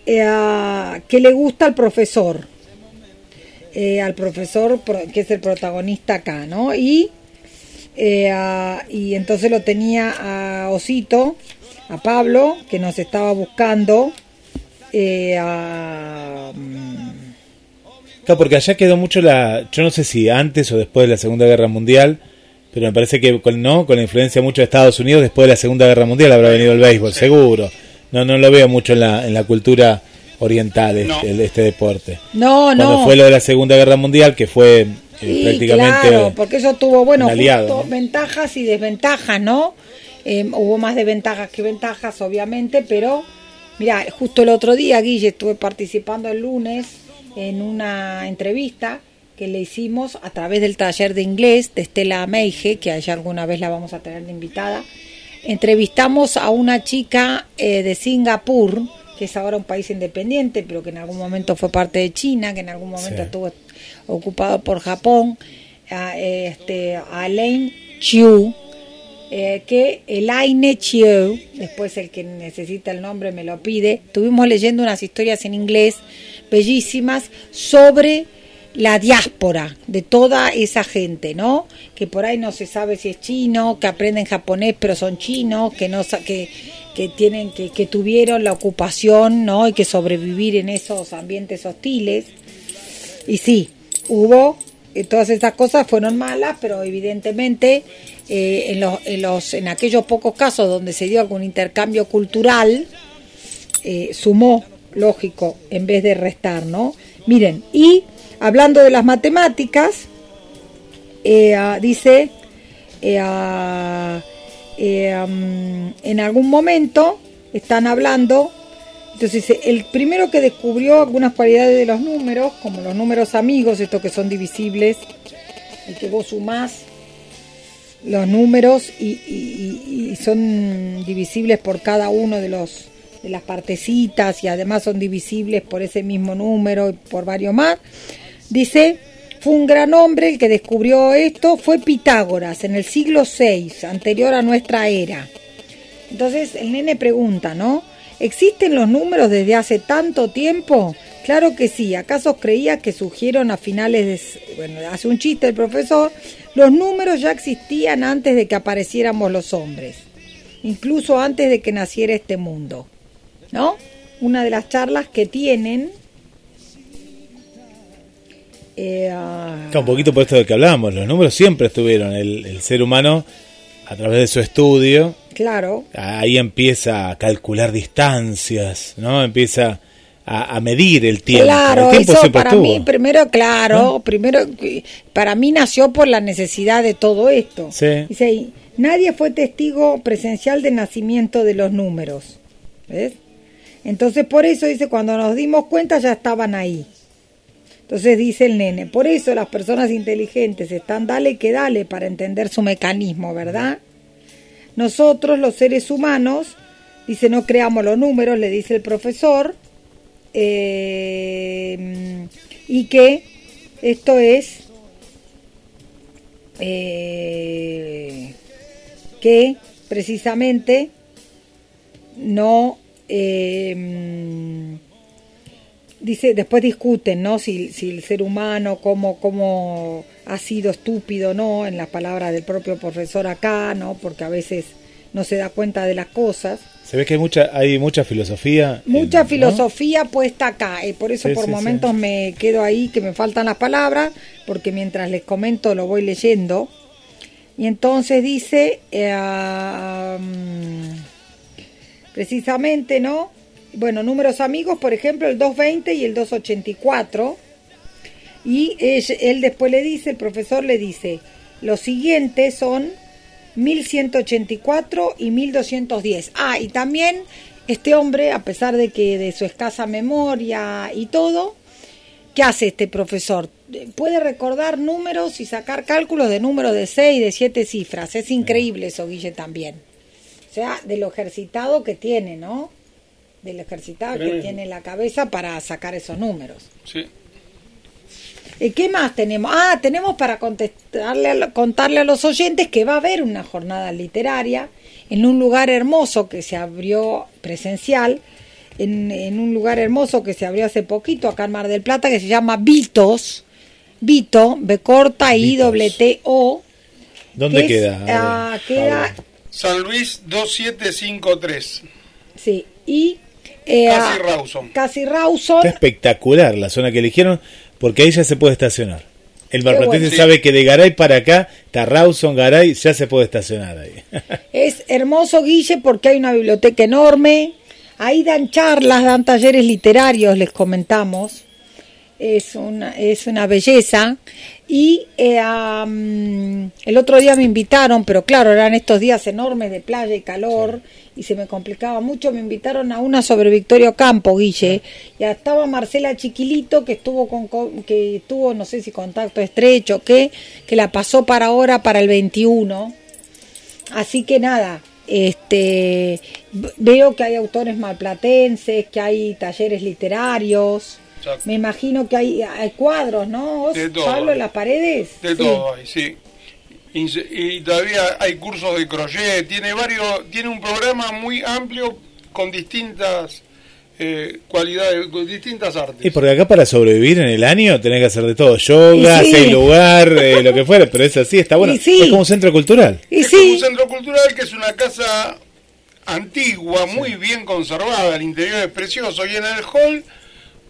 eh, que le gusta al profesor, eh, al profesor pro- que es el protagonista acá, ¿no? Y, eh, ah, y entonces lo tenía a Osito, a Pablo, que nos estaba buscando. eh, a- Claro, porque allá quedó mucho la. Yo no sé si antes o después de la Segunda Guerra Mundial, pero me parece que con, no con la influencia mucho de Estados Unidos, después de la Segunda Guerra Mundial habrá venido el béisbol, seguro. No, no lo veo mucho en la, en la cultura oriental este, No. el- este deporte. no, Cuando no. fue lo de la Segunda Guerra Mundial, que fue Sí, prácticamente. claro, porque eso tuvo, bueno, aliado, justo ¿no? ventajas y desventajas, ¿no? Eh, hubo más desventajas que ventajas, obviamente, pero mira, justo el otro día, Guille, estuve participando el lunes en una entrevista que le hicimos a través del taller de inglés de Estela Meige, que allá alguna vez la vamos a tener de invitada. Entrevistamos a una chica eh, de Singapur, que es ahora un país independiente, pero que en algún momento fue parte de China, que en algún momento Sí. estuvo ocupado por Japón, este, Alain Chiu, eh, que Elaine Chiu, después el que necesita el nombre me lo pide, estuvimos leyendo unas historias en inglés bellísimas sobre la diáspora de toda esa gente, ¿no? Que por ahí no se sabe si es chino, que aprenden japonés pero son chinos, que no que, que tienen que, que tuvieron la ocupación, ¿no? Y que sobrevivir en esos ambientes hostiles. Y sí, hubo, eh, todas estas cosas fueron malas, pero evidentemente eh, en, los, en, los, en aquellos pocos casos donde se dio algún intercambio cultural, eh, sumó, lógico, en vez de restar, ¿no? Miren, y hablando de las matemáticas, eh, ah, dice, mm, en algún momento están hablando, entonces dice, el primero que descubrió algunas cualidades de los números, como los números amigos, estos que son divisibles, y que vos sumás los números y, y- y son divisibles por cada uno de los de las partecitas y además son divisibles por ese mismo número y por varios más. Dice, fue un gran hombre el que descubrió esto, fue Pitágoras en el siglo VI, anterior a nuestra era. Entonces el nene pregunta, ¿no? ¿Existen los números desde hace tanto tiempo? Claro que sí. ¿Acaso creía que surgieron a finales de... Bueno, hace un chiste el profesor. Los números ya existían antes de que apareciéramos los hombres. Incluso antes de que naciera este mundo. ¿No? Una de las charlas que tienen... eh, ah, un poquito por esto de que hablábamos, los números siempre estuvieron, el ser humano a través de su estudio, claro. ahí empieza a calcular distancias, ¿no? Empieza a, a medir el tiempo. Claro, el tiempo eso para mí, primero, claro, primero, para mí nació por la necesidad de todo esto. Sí. Dice nadie fue testigo presencial del nacimiento de los números. ¿Ves? Entonces, por eso dice, cuando nos dimos cuenta ya estaban ahí. Entonces dice el nene, por eso las personas inteligentes están dale que dale para entender su mecanismo, ¿verdad? Nosotros, los seres humanos, dice, no creamos los números, le dice el profesor, eh, y que esto es eh, que precisamente no eh, dice después discuten no si, si el ser humano cómo, cómo ha sido estúpido no en las palabras del propio profesor acá no porque a veces no se da cuenta de las cosas Se ve que hay mucha, hay mucha filosofía. Mucha en- ¿no? filosofía puesta acá, y por eso Sí, por sí, momentos sí. me quedo ahí que me faltan las palabras, porque mientras les comento lo voy leyendo. Y entonces dice, eh, precisamente, ¿no? Bueno, números amigos, por ejemplo, el 220 y el 284. Y él, él después le dice, el profesor le dice, los siguientes son 1184 y 1210. Ah, y también este hombre, a pesar de que de su escasa memoria y todo, ¿qué hace este profesor? Puede recordar números y sacar cálculos de números de 6, de 7 cifras. Es increíble eso, Guille, también. O sea, de lo ejercitado que tiene, ¿no? De lo ejercitado que tiene la cabeza para sacar esos números. Sí. ¿Y qué más tenemos? Ah, tenemos para contestarle a lo- contarle a los oyentes que va a haber una jornada literaria en un lugar hermoso que se abrió presencial, en, en un lugar hermoso que se abrió hace poquito acá en Mar del Plata, que se llama Vitos. Vito, B corta I Vitos. doble T O. ¿Dónde que es, queda? ah, queda. San Luis 2753. sí, y eh, Casi ah, Rawson. Casi Rawson. Está espectacular la zona que eligieron porque ahí ya se puede estacionar. El marplatense bueno. sabe que de Garay para acá, está Rawson, Garay, ya se puede estacionar ahí. *laughs* Es hermoso, Guille, porque hay una biblioteca enorme. Ahí dan charlas, dan talleres literarios, les comentamos. Es una, es una belleza. Y eh, el otro día me invitaron, pero claro, eran estos días enormes de playa y calor y se me complicaba mucho. Me invitaron a una sobre Victorio Campo, Guille. Y estaba Marcela Chiquilito, que estuvo con, que tuvo, no sé si contacto estrecho, que, que la pasó para ahora, para el 21. Así que nada, este veo que hay autores malplatenses, que hay talleres literarios. Exacto. Me imagino que hay, hay cuadros, ¿no? De todo. Pablo, en las paredes. De Sí. todo sí. Y, todavía hay cursos de crochet, tiene varios, tiene un programa muy amplio con distintas eh, cualidades, con distintas artes. Y porque acá para sobrevivir en el año tenés que hacer de todo, yoga, sí. seis lugar, eh, lo que fuera, pero es así, está bueno. Y sí. Es como un centro cultural. Y es como un centro cultural que es una casa antigua, muy bien conservada, el interior es precioso y en el hall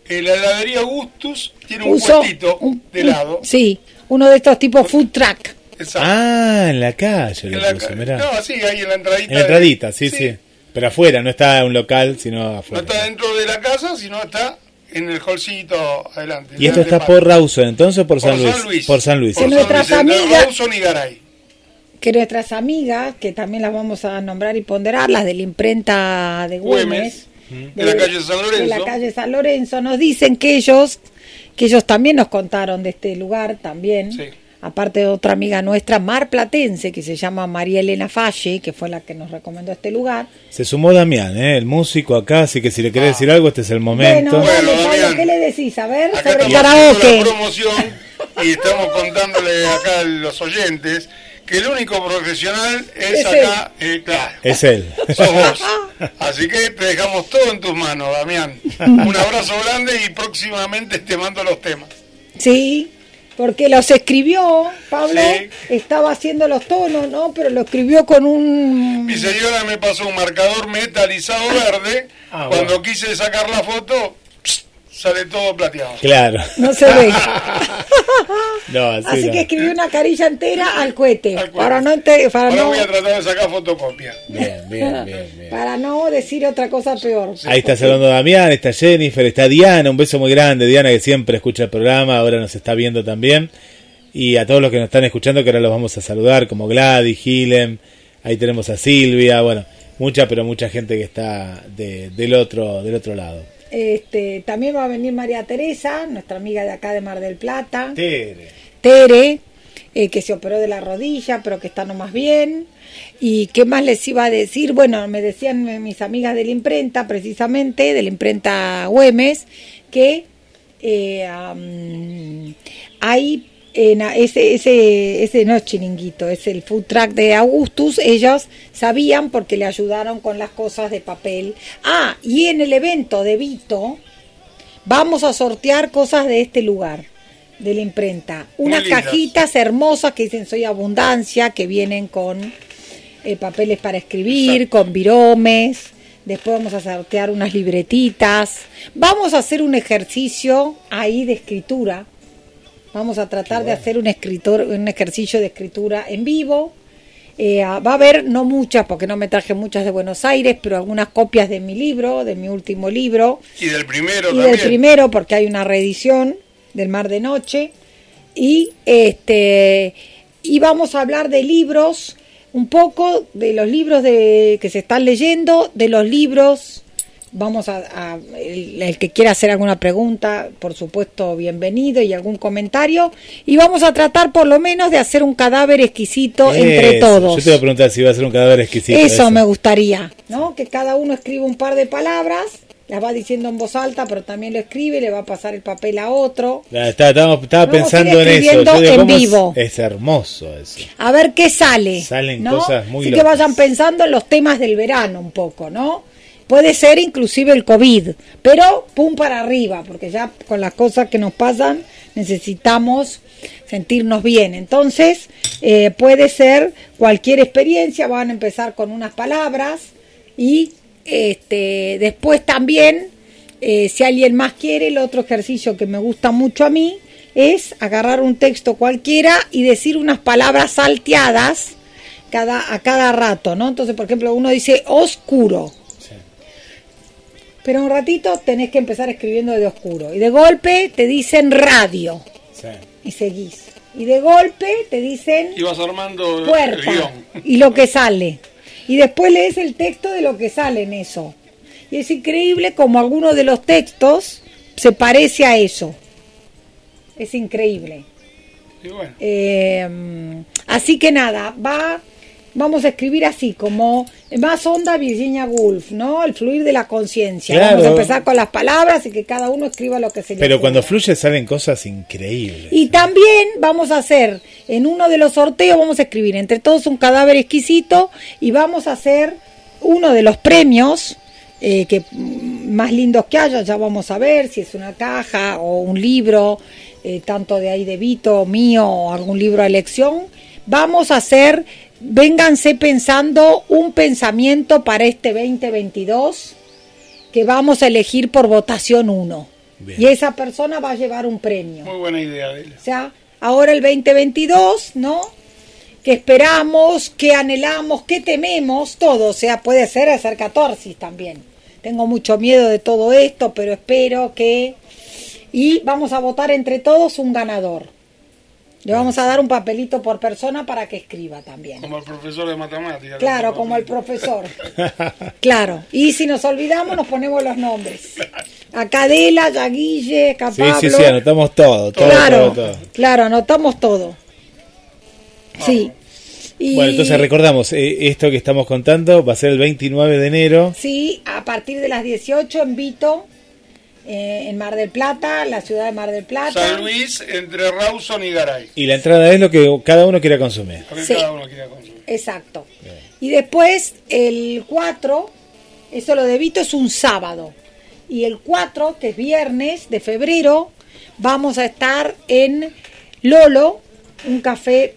eh, la heladería Gustus tiene un puso puestito un- de helado. sí, uno de estos tipos food truck. Exacto. Ah, en la calle En lo la puso, ca- mirá. no, sí, ahí en la entradita. En la de- entradita, sí, sí, Pero afuera, no está un local, sino No afuera. está dentro de la casa, sino está en el holcito adelante. ¿Y esto está por Rawson entonces o por, Por San, Luis? San Luis. Por San Luis. Que Por nuestras San Luis, amigas- Rawson y Garay. que nuestras amigas, que también las vamos a nombrar y ponderar, las de la imprenta de Güemes, Güemes, de la calle San Lorenzo. de la calle San Lorenzo, nos dicen que ellos, que ellos también nos contaron de este lugar también. Sí. Aparte de otra amiga nuestra, mar platense, que se llama María Elena Falle, que fue la que nos recomendó este lugar. Se sumó Damián, ¿eh? el músico acá, así que si le querés decir algo, este es el momento. Bueno, Bueno, dale, Pablo, Damián. ¿qué le decís? A ver, Acá sobre estamos haciendo karaoke. la promoción y estamos contándole acá a los oyentes que el único profesional es, Es acá, eh, claro, Es él. *laughs* sos vos. Así que te dejamos todo en tus manos, Damián. Un abrazo grande y próximamente te mando los temas. Sí, porque los escribió, Pablo, Sí. estaba haciendo los tonos, ¿no? Pero lo escribió con un... Mi señora me pasó un marcador metalizado verde. Ah, Cuando quise sacar la foto, pss, sale todo plateado. Claro. No se ve. *laughs* No, así, Así no. que escribió una carilla entera al cohete. Al cohete. Para no, ente- para, Ahora no, voy a tratar de sacar fotocopia. Bien, bien, *laughs* bien, bien. para no decir otra cosa peor. Ahí está saludando Damián, está Jennifer, está Diana, un beso muy grande, Diana que siempre escucha el programa, ahora nos está viendo también. Y a todos los que nos están escuchando, que ahora los vamos a saludar, como Gladys, Gilem, ahí tenemos a Silvia, bueno, mucha, pero mucha gente que está de- del, otro, del otro lado. Este, también va a venir María Teresa, nuestra amiga de acá de Mar del Plata. Tere. Tere, eh, que se operó de la rodilla, pero que está nomás bien. ¿Y qué más les iba a decir? Bueno, me decían mis amigas de la imprenta, precisamente, de la imprenta Güemes, que eh, hay en ese, ese, ese no es chiringuito, es el food truck de Augustus, ellos sabían porque le ayudaron con las cosas de papel. Ah, y en el evento de Vito, vamos a sortear cosas de este lugar, de la imprenta. Unas cajitas hermosas que dicen Soy Abundancia, que vienen con eh, papeles para escribir, con viromes. Después vamos a sortear unas libretitas. Vamos a hacer un ejercicio ahí de escritura. Vamos a tratar de hacer un, escritor, un ejercicio de escritura en vivo. Eh, ah, va a haber, no muchas, porque no me traje muchas de Buenos Aires, pero algunas copias de mi libro, de mi último libro, Y del primero y también. del primero, porque hay una reedición del Mar de Noche. Y este y vamos a hablar de libros, un poco de los libros de que se están leyendo, de los libros. Vamos a, a- el, el que quiera hacer alguna pregunta, por supuesto, bienvenido y algún comentario. Y vamos a tratar por lo menos de hacer un cadáver exquisito entre todos. Yo te iba a preguntar si iba a ser un cadáver exquisito. Eso, me gustaría, ¿no? Que cada uno escriba un par de palabras, las va diciendo en voz alta, pero también lo escribe, le va a pasar el papel a otro. Ah, Estaba, pensando en eso. escribiendo Yo digo, en ¿cómo es- hermoso eso. A ver qué sale. Salen ¿no? cosas muy Así que vayan pensando en los temas del verano un poco, ¿no? Puede ser inclusive el COVID, pero pum para arriba, porque ya con las cosas que nos pasan necesitamos sentirnos bien. Entonces, eh, puede ser cualquier experiencia, van a empezar con unas palabras y este, después también, eh, si alguien más quiere, el otro ejercicio que me gusta mucho a mí es agarrar un texto cualquiera y decir unas palabras salteadas cada, a cada rato, ¿no? Entonces, por ejemplo, uno dice oscuro. Pero un ratito tenés que empezar escribiendo de oscuro. Y de golpe te dicen radio. Sí. Y seguís. Y de golpe te dicen Y vas armando el puerta guion. *laughs* y lo que sale. Y después lees el texto de lo que sale en eso. Y es increíble como alguno de los textos se parece a eso. Es increíble. Y bueno, Eh, así que nada, va, vamos a escribir así, como más onda Virginia Woolf, ¿no? El fluir de la conciencia. Claro. Vamos a empezar con las palabras y que cada uno escriba lo que se le Pero cuando fluye salen cosas increíbles. Y también vamos a hacer, en uno de los sorteos, vamos a escribir entre todos un cadáver exquisito y vamos a hacer uno de los premios eh, que mm, más lindos que haya, ya vamos a ver si es una caja o un libro, eh, tanto de ahí de Vito, mío o algún libro a elección. Vamos a hacer, vénganse pensando un pensamiento para este 2022 que vamos a elegir por votación 1. Bien. Y esa persona va a llevar un premio. muy buena idea de él. O sea, ahora el 2022, ¿no? Que esperamos, que anhelamos, que tememos, todo. O sea, puede ser hacer catarsis también. Tengo mucho miedo de todo esto, pero espero que... Y vamos a votar entre todos un ganador. Le vamos a dar un papelito por persona para que escriba también. Como el profesor de matemáticas. Claro, como el profesor. *laughs* Claro. Y si nos olvidamos, nos ponemos los nombres. Acá Adela, ya Guille, acá Sí, sí, sí, anotamos todo, todo, claro, todo, todo. claro, anotamos todo. Sí. Y, Bueno, entonces recordamos, eh, esto que estamos contando va a ser el 29 de enero. Sí, a partir de las 18 en Vito, eh, en Mar del Plata, la ciudad de Mar del Plata. San Luis, entre Rawson y Garay. Y la entrada es lo que cada uno quiera consumir. Lo que Sí. cada uno quiera consumir. Exacto. Y después el 4, eso lo de Vito es un sábado. Y el 4, que es viernes de febrero, vamos a estar en Lolo, un café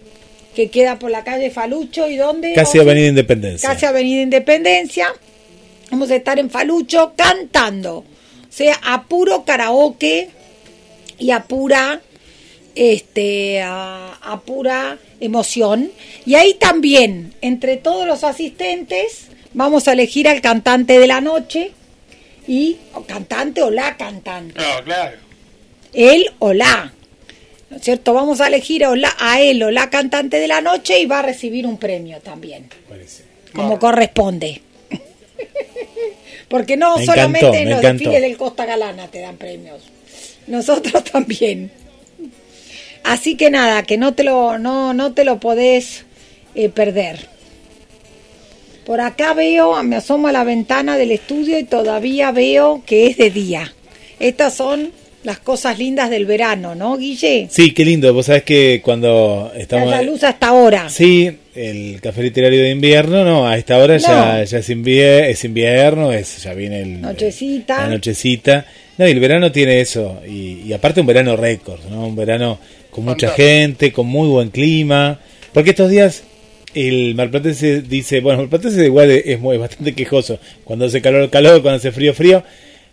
que queda por la calle Falucho y donde... Casi Avenida Independencia. Casi Avenida Independencia. Vamos a estar en Falucho cantando. O sea, a puro karaoke y a pura este a, a pura emoción. Y ahí también entre todos los asistentes vamos a elegir al cantante de la noche y o cantante o la cantante. No, claro. él o la ¿no es cierto? Vamos a elegir a, la- a él o la cantante de la noche y va a recibir un premio también como corresponde porque no Me solamente encantó, en los encantó. desfiles del Costa Galana te dan premios. Nosotros *laughs* también. Así que nada que no te lo no no te lo podés eh, perder. Por acá veo me asomo a la ventana del estudio y todavía veo que es de día. Estas son las cosas lindas del verano no Guille Sí, qué lindo. Vos sabés que cuando estamos... la luz hasta ahora Sí, el café literario de invierno, no, a esta hora ya, No. ya es, invie- es invierno, es, ya viene el, Nochecita. la nochecita. No, y el verano tiene eso, y, y aparte un verano récord, ¿no? Un verano con mucha Fantástico. gente, con muy buen clima, porque estos días el marplatense dice, bueno, el marplatense igual es, es muy, es bastante quejoso, cuando hace calor, calor, cuando hace frío, frío,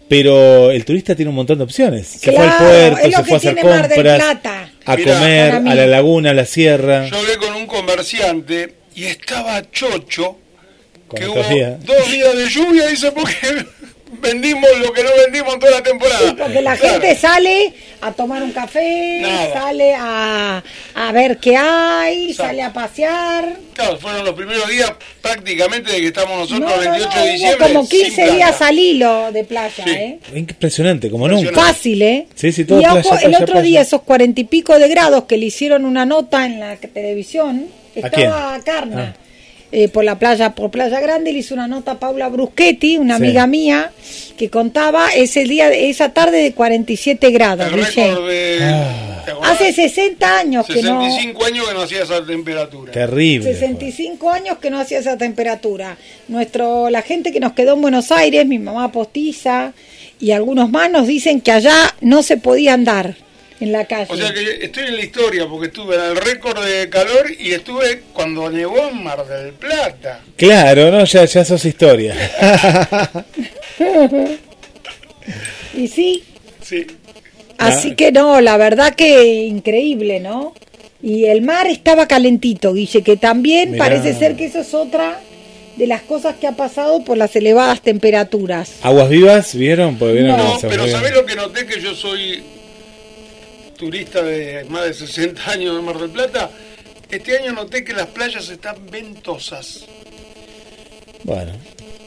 pero el turista tiene un montón de opciones. Se fue al Claro, puerto, es lo se que fue a hacer compras, Plata. a Mirá, comer, a la laguna, a la sierra. Yo hablé con un comerciante y estaba chocho. Como que hubo días. dos días de lluvia, dice, porque vendimos lo que no vendimos en toda la temporada. Sí, porque la Claro. gente sale a tomar un café, Nada. sale a, a ver qué hay, Exacto. sale a pasear. Claro, fueron los primeros días prácticamente de que estamos nosotros No, el no, 28 no, de diciembre. como sin 15 plata. días al hilo de playa, Sí. ¿eh? Impresionante, como nunca. Fácil, ¿eh? Sí, sí, todo y ojo, playa, el playa, otro playa. día, esos cuarenta y pico de grados que le hicieron una nota en la televisión, ¿A estaba Carna. Eh, por la playa, por Playa Grande, le hizo una nota a Paula Bruschetti, una Sí. amiga mía, que contaba ese día, esa tarde de 47 grados. De. Ah. Hace 60 años que no. 65 años que no hacía esa temperatura. Terrible. 65 años que no hacía esa temperatura. Nuestro, la gente que nos quedó en Buenos Aires, mi mamá postiza y algunos más nos dicen que allá no se podía andar en la calle. O sea que estoy en la historia porque estuve en el récord de calor y estuve cuando nevó en Mar del Plata. Claro, no, ya, ya sos historia. *laughs* Y sí, Sí. así que no, la verdad que increíble, ¿no? Y el mar estaba calentito, Guille, que también Mirá. parece ser que eso es otra de las cosas que ha pasado por las elevadas temperaturas. Aguas vivas, ¿vieron? Vieron No, pero ¿sabés lo que noté? Que yo soy turista de más de 60 años de Mar del Plata. Este año noté que las playas están ventosas. Bueno,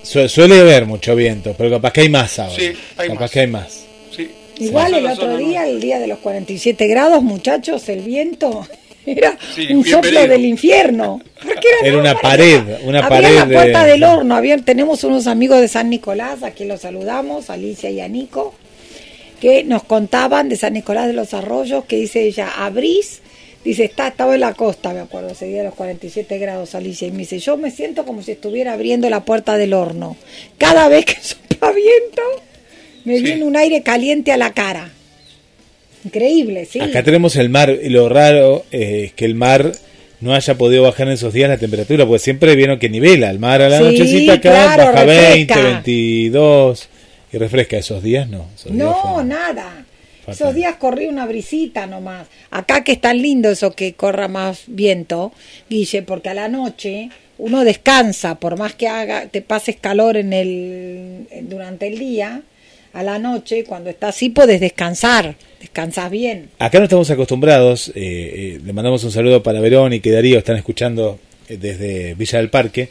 su- suele haber mucho viento, pero capaz que hay más ahora. Sí, hay capaz más. que hay más. Sí. Igual el otro día, el día de los 47 grados, muchachos, el viento *laughs* era Sí, un bienvenido. soplo del infierno. Porque Era no, una pared, una Había pared la puerta de- del horno. había- tenemos unos amigos de San Nicolás, a quien los saludamos, Alicia y a Nico, que nos contaban de San Nicolás de los Arroyos, que dice ella, abrís, dice, está, estaba en la costa, me acuerdo, ese día de los 47 grados, Alicia, y me dice, yo me siento como si estuviera abriendo la puerta del horno. Cada vez que *laughs* sopla viento, me Sí. viene un aire caliente a la cara. Increíble, sí. Acá tenemos el mar, y lo raro es que el mar no haya podido bajar en esos días la temperatura, porque siempre vieron que nivela el mar a la Sí, nochecita acá, claro, baja 20, refresca. 22 y refresca. Esos días no. esos días No, fue- nada. Fatal. Esos días corrí una brisita nomás. Acá que es tan lindo eso que corra más viento, Guille, porque a la noche uno descansa, por más que haga, te pases calor en el, durante el día, a la noche, cuando estás así, puedes descansar, descansas bien. Acá no estamos acostumbrados, eh, eh, le mandamos un saludo para Verónica y Darío, están escuchando eh, desde Villa del Parque,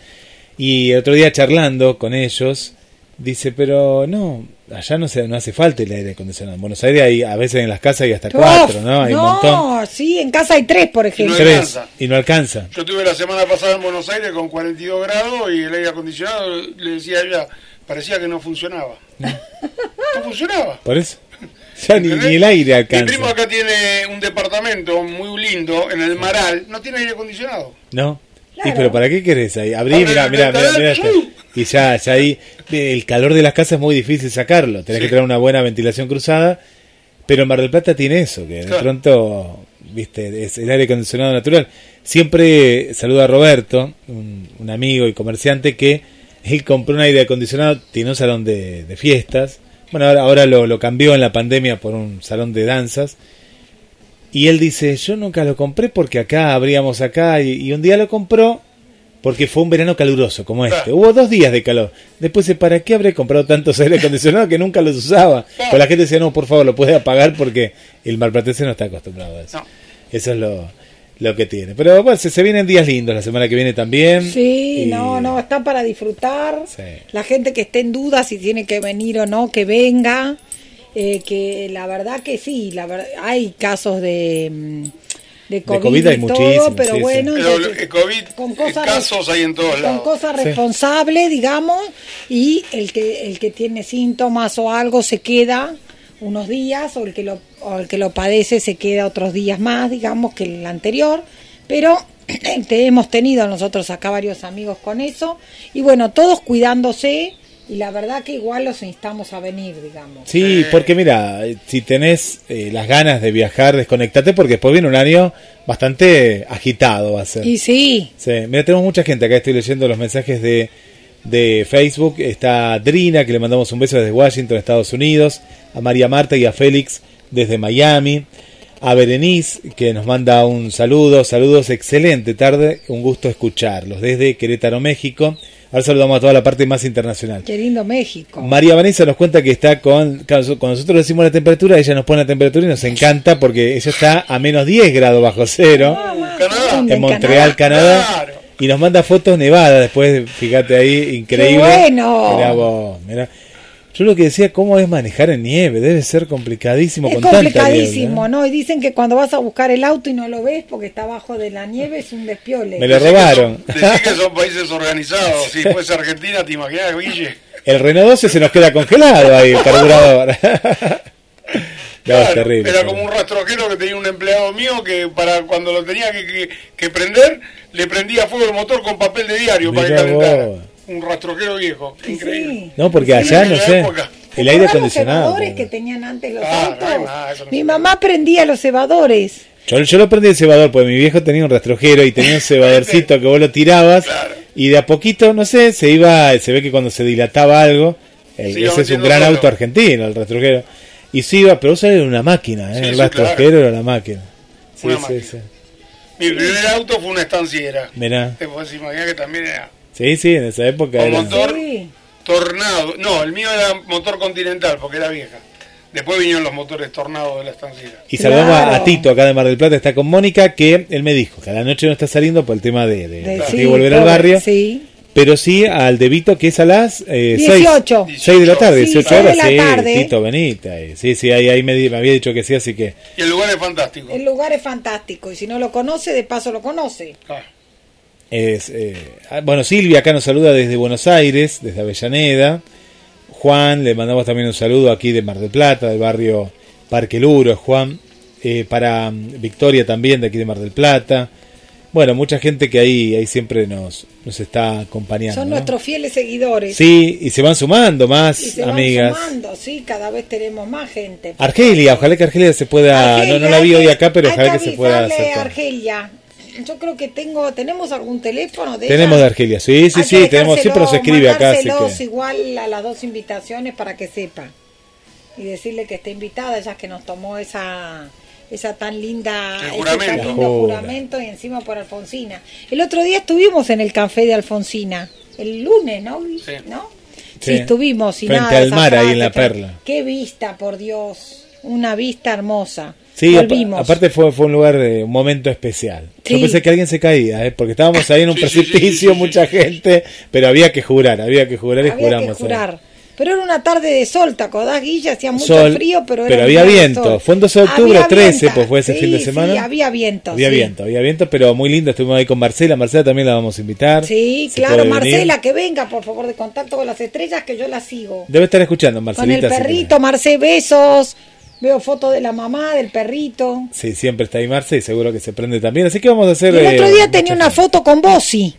y el otro día charlando con ellos, dice, pero no, allá no, se, no hace falta el aire acondicionado. En Buenos Aires hay, a veces en las casas hay hasta cuatro, ¿no? Hay un no, montón. sí, en casa hay tres, por ejemplo. No Tres, alcanza. y no alcanza. Yo estuve la semana pasada en Buenos Aires con 42 grados y el aire acondicionado, le decía a ella, parecía que no funcionaba. No *laughs* funcionaba. Por eso. Ya ni, el aire Mi primo alcanza. acá tiene un departamento muy lindo en el Maral, no tiene aire acondicionado. ¿No? Sí, Claro. pero ¿para qué querés ahí? Abrí, Abre mira, la mira, mira, ventana, mira. ¡zum! Y ya, ya ahí, el calor de las casas es muy difícil sacarlo. Tenés Sí. que tener una buena ventilación cruzada. Pero Mar del Plata tiene eso, que de Claro. pronto, viste, es el aire acondicionado natural. Siempre saludo a Roberto, un, un amigo y comerciante, que él compró un aire acondicionado, tiene un salón de, de fiestas. Bueno, ahora, ahora lo, lo cambió en la pandemia por un salón de danzas. Y él dice, yo nunca lo compré porque acá abríamos acá y, y un día lo compró porque fue un verano caluroso como este. Claro. Hubo dos días de calor. Después dice, ¿para qué habré comprado tantos aire acondicionados que nunca los usaba? Pues la gente decía, no, por favor, lo puede apagar porque el marplatense no está acostumbrado a eso. No. Eso es lo, lo que tiene. Pero bueno, se, se vienen días lindos la semana que viene también. Sí, Y- no, no, está para disfrutar. Sí. La gente que esté en duda si tiene que venir o no, que venga. Eh, que la verdad que sí, la verdad, hay casos de, mm, de COVID, COVID hay y todo, muchísimos, pero sí, sí. bueno, Pero entonces, el COVID, con cosas casos hay en todos con lados. cosas Sí. responsables, digamos, y el que el que tiene síntomas o algo se queda unos días o el que lo o el que lo padece se queda otros días más, digamos, que el anterior, pero *clears throat* te- hemos tenido nosotros acá varios amigos con eso y bueno, todos cuidándose y la verdad que igual los instamos a venir, digamos. Sí, porque mira, eh, si tenés eh, las ganas de viajar, desconectate porque después viene un año bastante agitado va a ser. Y sí, Sí, mira, tenemos mucha gente acá, estoy leyendo los mensajes de, de Facebook. Está Drina, que le mandamos un beso desde Washington, Estados Unidos. A María Marta y a Félix desde Miami. A Berenice, que nos manda un saludo. Saludos, excelente tarde, un gusto escucharlos. Desde Querétaro, México. Ahora saludamos a toda la parte más internacional. qué lindo México. María Vanessa nos cuenta que está con. Cuando nosotros decimos la temperatura, ella nos pone la temperatura y nos encanta porque ella está a menos 10 grados bajo cero Canadá. ¿Dónde? en Montreal, Canadá. Claro. Y nos manda fotos nevadas después, fíjate ahí, increíble. ¡Qué bueno! Mirá vos, mirá. Yo lo que decía, ¿cómo es manejar en nieve? Debe ser complicadísimo Es con tanta complicadísimo, nieve, ¿no? Y dicen que cuando vas a buscar el auto y no lo ves porque está abajo de la nieve es un despiole. Me lo robaron. Decís que son países organizados. Si *laughs* fuese Argentina, ¿te imaginas, Guille? El Renault 12 se nos queda congelado ahí, el carburador. *laughs* no, Claro, es terrible. Era como un rastrojero que tenía un empleado mío que para cuando lo tenía que, que- que prender, le prendía fuego el motor con papel de diario para que calentara. vos. Un rastrojero viejo, increíble. sí. No, porque Sí, allá, no sé, época. el aire ¿Te acordás acondicionado. los cebadores que tenían antes los Ah, autos? no, no, eso no Mi mamá prendía los cebadores. Yo, yo lo prendí el cebador, porque mi viejo tenía un rastrojero y tenía un *laughs* cebadorcito que vos lo tirabas Claro. y de a poquito, no sé, se iba, se ve que cuando se dilataba algo, el- ese es un gran auto argentino, el rastrojero. Y se iba, pero eso era una máquina, ¿eh? Sí, el rastrojero claro. era la máquina. Sí, Una sí, máquina. sí. Mi primer auto fue una estanciera. Mirá. Te puedes imaginar que también era Sí, sí, en esa época era... motor. Sí. Tornado. No, el mío era motor continental porque era vieja. Después vinieron los motores tornado de la estanciera. Y saludamos a-. Tito acá de Mar del Plata, está con Mónica, que él me dijo que a la noche no está saliendo por el tema de, de, De- de sí, volver al barrio, Sí. pero sí al debito que es a las eh, 18. 6, 6 de la tarde, Sí, 18 seis de horas, la sí, tarde. Tito, venite. ahí. Sí, sí, ahí, ahí me, di- me había dicho que sí, así que... Y el lugar es fantástico. El lugar es fantástico y si no lo conoce, de paso lo conoce. Ah, Es, eh, ah, bueno, Silvia acá nos saluda desde Buenos Aires, desde Avellaneda. Juan, le mandamos también un saludo aquí de Mar del Plata, del barrio Parque Luro, Juan. Eh, para mm, Victoria también, de aquí de Mar del Plata. Bueno, mucha gente que ahí, ahí siempre nos, nos está acompañando. Son ¿no? nuestros fieles seguidores. Sí, y se van sumando más y se van amigas. sumando, sí, cada vez tenemos más gente. Argelia, ojalá que Argelia se pueda, no, no la vi hoy acá, pero ojalá que se pueda acercar. Argelia. Yo creo que tengo, tenemos algún teléfono de Tenemos ella? de Argelia, sí, sí, Hay sí, tenemos, siempre nos escribe acá, así que... igual a las dos invitaciones para que sepa y decirle que está invitada, ya que nos tomó esa esa tan linda, El ese juramento. tan lindo Jura. juramento y encima por Alfonsina. El otro día estuvimos en el café de Alfonsina, el lunes, ¿no? Sí. ¿No? Sí. Sí, estuvimos y Frente nada. al mar, ahí en La Perla. Qué vista, por Dios, una vista hermosa. Sí, Volvimos. aparte fue, fue un lugar un momento especial. Yo Sí. pensé que alguien se caía, ¿eh? porque estábamos ahí en un *laughs* Sí, sí, sí, precipicio, sí, sí, mucha sí. gente, pero había que jurar, había que jurar y Había juramos. que ahí. jurar. Pero era una tarde de sol, ¿te acordás, Guilla? Hacía mucho Sol, frío, pero era pero había viento. sol. Fue un 12 de octubre, Había 13, viento. pues fue ese Sí, fin de sí, semana. había viento. Había sí. viento, había viento, pero muy lindo. Estuvimos ahí con Marcela. Marcela también la vamos a invitar. Sí, claro, venir. Marcela, que venga, por favor, de contacto con las estrellas, que yo la sigo. Debe estar escuchando, Con el Marcelita. así que- perrito, Marce, besos. Veo fotos de la mamá, del perrito. Sí, siempre está ahí Marce y seguro que se prende también. Así que vamos a hacer. Y el otro eh, día tenía una foto con Bossi,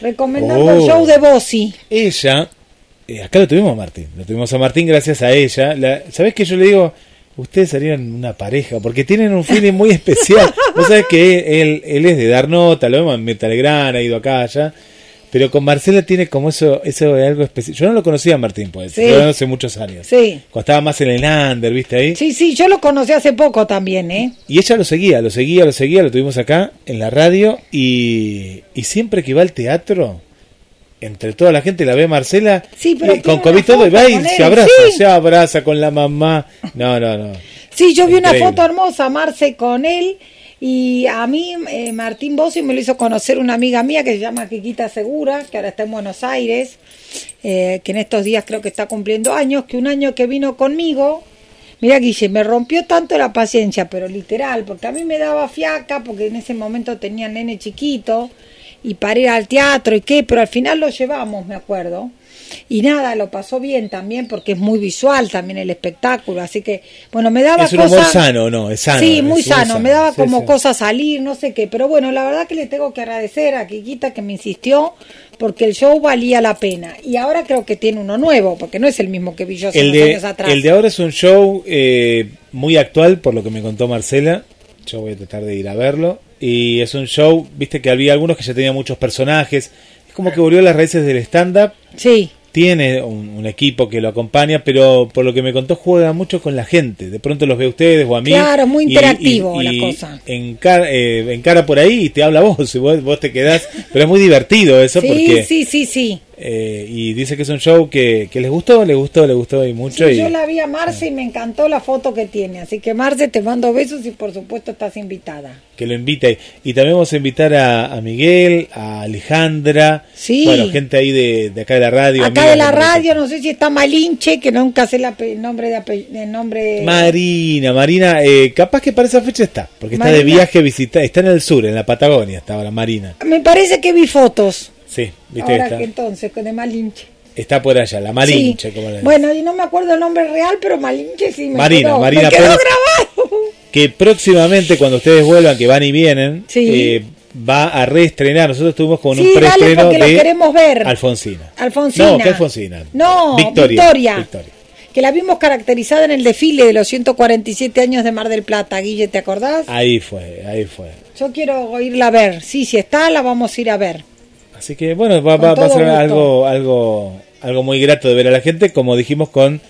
recomendando el Oh. show de Bossi. Ella, eh, acá lo tuvimos a Martín, lo tuvimos a Martín gracias a ella. La, ¿Sabés que yo le digo? Ustedes serían una pareja, porque tienen un feeling muy especial. *laughs* Vos sabés que él, él es de dar nota, lo vemos en Mirta Legrand, ha ido acá, allá. Pero con Marcela tiene como eso, eso de algo especial. Yo no lo conocía a Martín, pues, Sí. yo hace muchos años. Sí. Cuando estaba más en el under, ¿viste ahí? Sí, sí, yo lo conocí hace poco también, ¿eh? Y ella lo seguía, lo seguía, lo seguía, lo tuvimos acá en la radio y, y siempre que va al teatro, entre toda la gente la ve Marcela Sí, pero y con COVID todo y va y se abraza, sí. se abraza con la mamá. No, no, no. Sí, yo vi una foto hermosa, Marce, con él. Y a mí, eh, Martín Bossi me lo hizo conocer una amiga mía que se llama Quiquita Segura, que ahora está en Buenos Aires, eh, que en estos días creo que está cumpliendo años, que un año que vino conmigo, mira Guille, me rompió tanto la paciencia, pero literal, porque a mí me daba fiaca, porque en ese momento tenía nene chiquito, y para ir al teatro y qué, pero al final lo llevamos, me acuerdo. Y nada, lo pasó bien también porque es muy visual también el espectáculo, así que bueno, me daba Es un humor sano, ¿no? Es sano. Sí, muy sano, me daba Sí, como sí. cosa salir, no sé qué, pero bueno, la verdad que le tengo que agradecer a Kikita que me insistió porque el show valía la pena y ahora creo que tiene uno nuevo, porque no es el mismo que vi yo hace El unos de, años atrás. el de ahora es un show eh, muy actual, por lo que me contó Marcela. Yo voy a tratar de ir a verlo. Y es un show, viste que había algunos que ya tenían muchos personajes. Es como que volvió a las raíces del stand-up. Sí, tiene un, un equipo que lo acompaña, pero por lo que me contó juega mucho con la gente. De pronto los ve a ustedes o a mí. Claro, muy y- interactivo la cosa. Encara, eh, encara por ahí y te habla *laughs* vos y vos, vos te quedás. Pero es muy divertido eso sí, porque... sí, sí, sí. Eh, y dice que es un show que, que les gustó, les gustó, les gustó y mucho. Sí, y, yo la vi a Marce y me encantó la foto que tiene, así que Marce te mando besos y por supuesto estás invitada. que lo invite. Y también vamos a invitar a, a Miguel, a Alejandra. Sí. Bueno, gente ahí de, de acá de la radio. Acá de la radio, no sé si está Malinche, que nunca sé el nombre de el nombre Marina, Marina, eh, capaz que para esa fecha está, porque está de viaje visita, está en el sur, en la Patagonia, está ahora Marina. Me parece que vi fotos. Sí, viste, Ahora está, que entonces, de Malinche. está por allá, la Malinche, Sí. como le Bueno, y no me acuerdo el nombre real, pero Malinche sí me Marina, quedó, Marina me quedó Pérez. grabado. Que próximamente, cuando ustedes vuelvan, que van y vienen, Sí. eh, va a reestrenar. Nosotros estuvimos con un Sí, dale, preestreno porque lo de queremos ver. Alfonsina. Alfonsina. No, ¿qué Alfonsina? No, Victoria. Victoria. Victoria. Que la vimos caracterizada en el desfile de los 147 años de Mar del Plata, Guille, ¿te acordás? Ahí fue, ahí fue. Yo quiero irla a ver. Sí, si está, la vamos a ir a ver. Así que bueno, va, va- va a ser algo, algo, algo muy grato de ver a la gente, como dijimos, con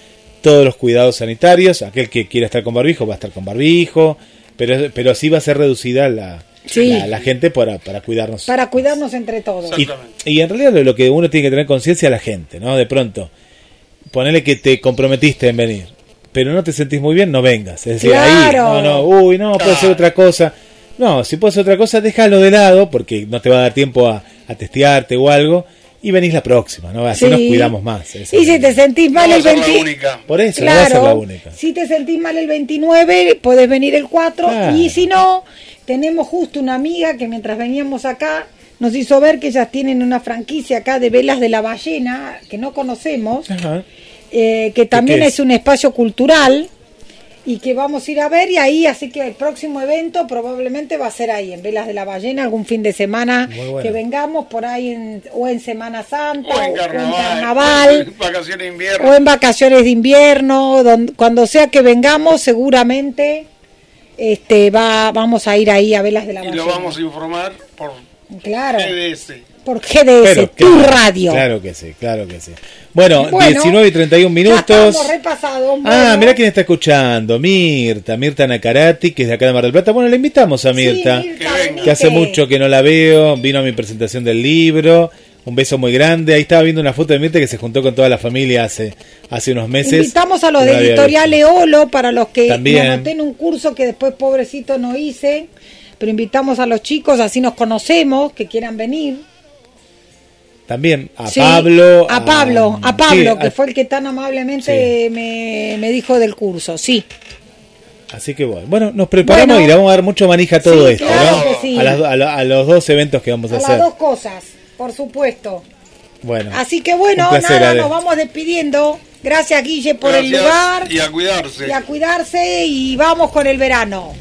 todos los cuidados sanitarios. Aquel que quiera estar con barbijo va a estar con barbijo, pero, pero sí va a ser reducida la, Sí. la, la gente para, para cuidarnos. Para cuidarnos entre todos. y, y en realidad lo, lo que uno tiene que tener conciencia es la gente, ¿no? De pronto, ponele que te comprometiste en venir, pero no te sentís muy bien, no vengas. Es decir, ahí, Claro. no, no, uy, no, puede ser otra cosa. No, si puede ser otra cosa, déjalo de lado, porque no te va a dar tiempo a, a testearte o algo, y venís la próxima, ¿no? Así Sí. nos cuidamos más. Y si te sentís mal No el va a ser la 20... única. Por eso, no va a ser la única. Si te sentís mal el 29, podés venir el 4. Claro. Y si no, tenemos justo una amiga que mientras veníamos acá nos hizo ver que ellas tienen una franquicia acá de velas de la ballena que no conocemos, Ajá. eh, que también es? un espacio cultural y que vamos a ir a ver y ahí, así que el próximo evento probablemente va a ser ahí, en Velas de la Ballena, algún fin de semana Muy bueno. que vengamos por ahí en- o en Semana Santa O en carnaval. carnaval *laughs* Vacaciones de invierno. o en vacaciones de invierno, don- cuando sea que vengamos, seguramente este va vamos a ir ahí a Velas de la y Ballena. lo vamos a informar por Claro. Por GDS, Pero, tu claro, radio. Claro que sí, claro que sí. Bueno, Bueno, 19 y 31 Ya minutos. estamos repasados. Ah, mira quién está escuchando. Mirta, Mirta Nacarati, que es de acá de Mar del Plata. Bueno, le invitamos a Sí, Mirta, Que hace mucho que no la veo. Vino a mi presentación del libro. Un beso muy grande. Ahí estaba viendo una foto de Mirta que se juntó con toda la familia hace, hace unos meses. Invitamos a los No de la Editorial. Eolo para los que También. me anoté en un curso que después pobrecito no hice, pero invitamos a los chicos, así nos conocemos, que quieran venir. También a Sí, Pablo. A Pablo, a Pablo, sí, que a- fue el que tan amablemente me, me dijo del curso, sí. Así que bueno, bueno, nos preparamos Bueno. y le vamos a dar mucho manija a todo Sí, esto, claro ¿no? A, las- a lo- a los dos eventos que vamos a, A hacer. las dos cosas, por supuesto. Bueno, Así que bueno, placer, nada, nos vamos despidiendo. Gracias Guille por el lugar Y a cuidarse. y a cuidarse y vamos con el verano.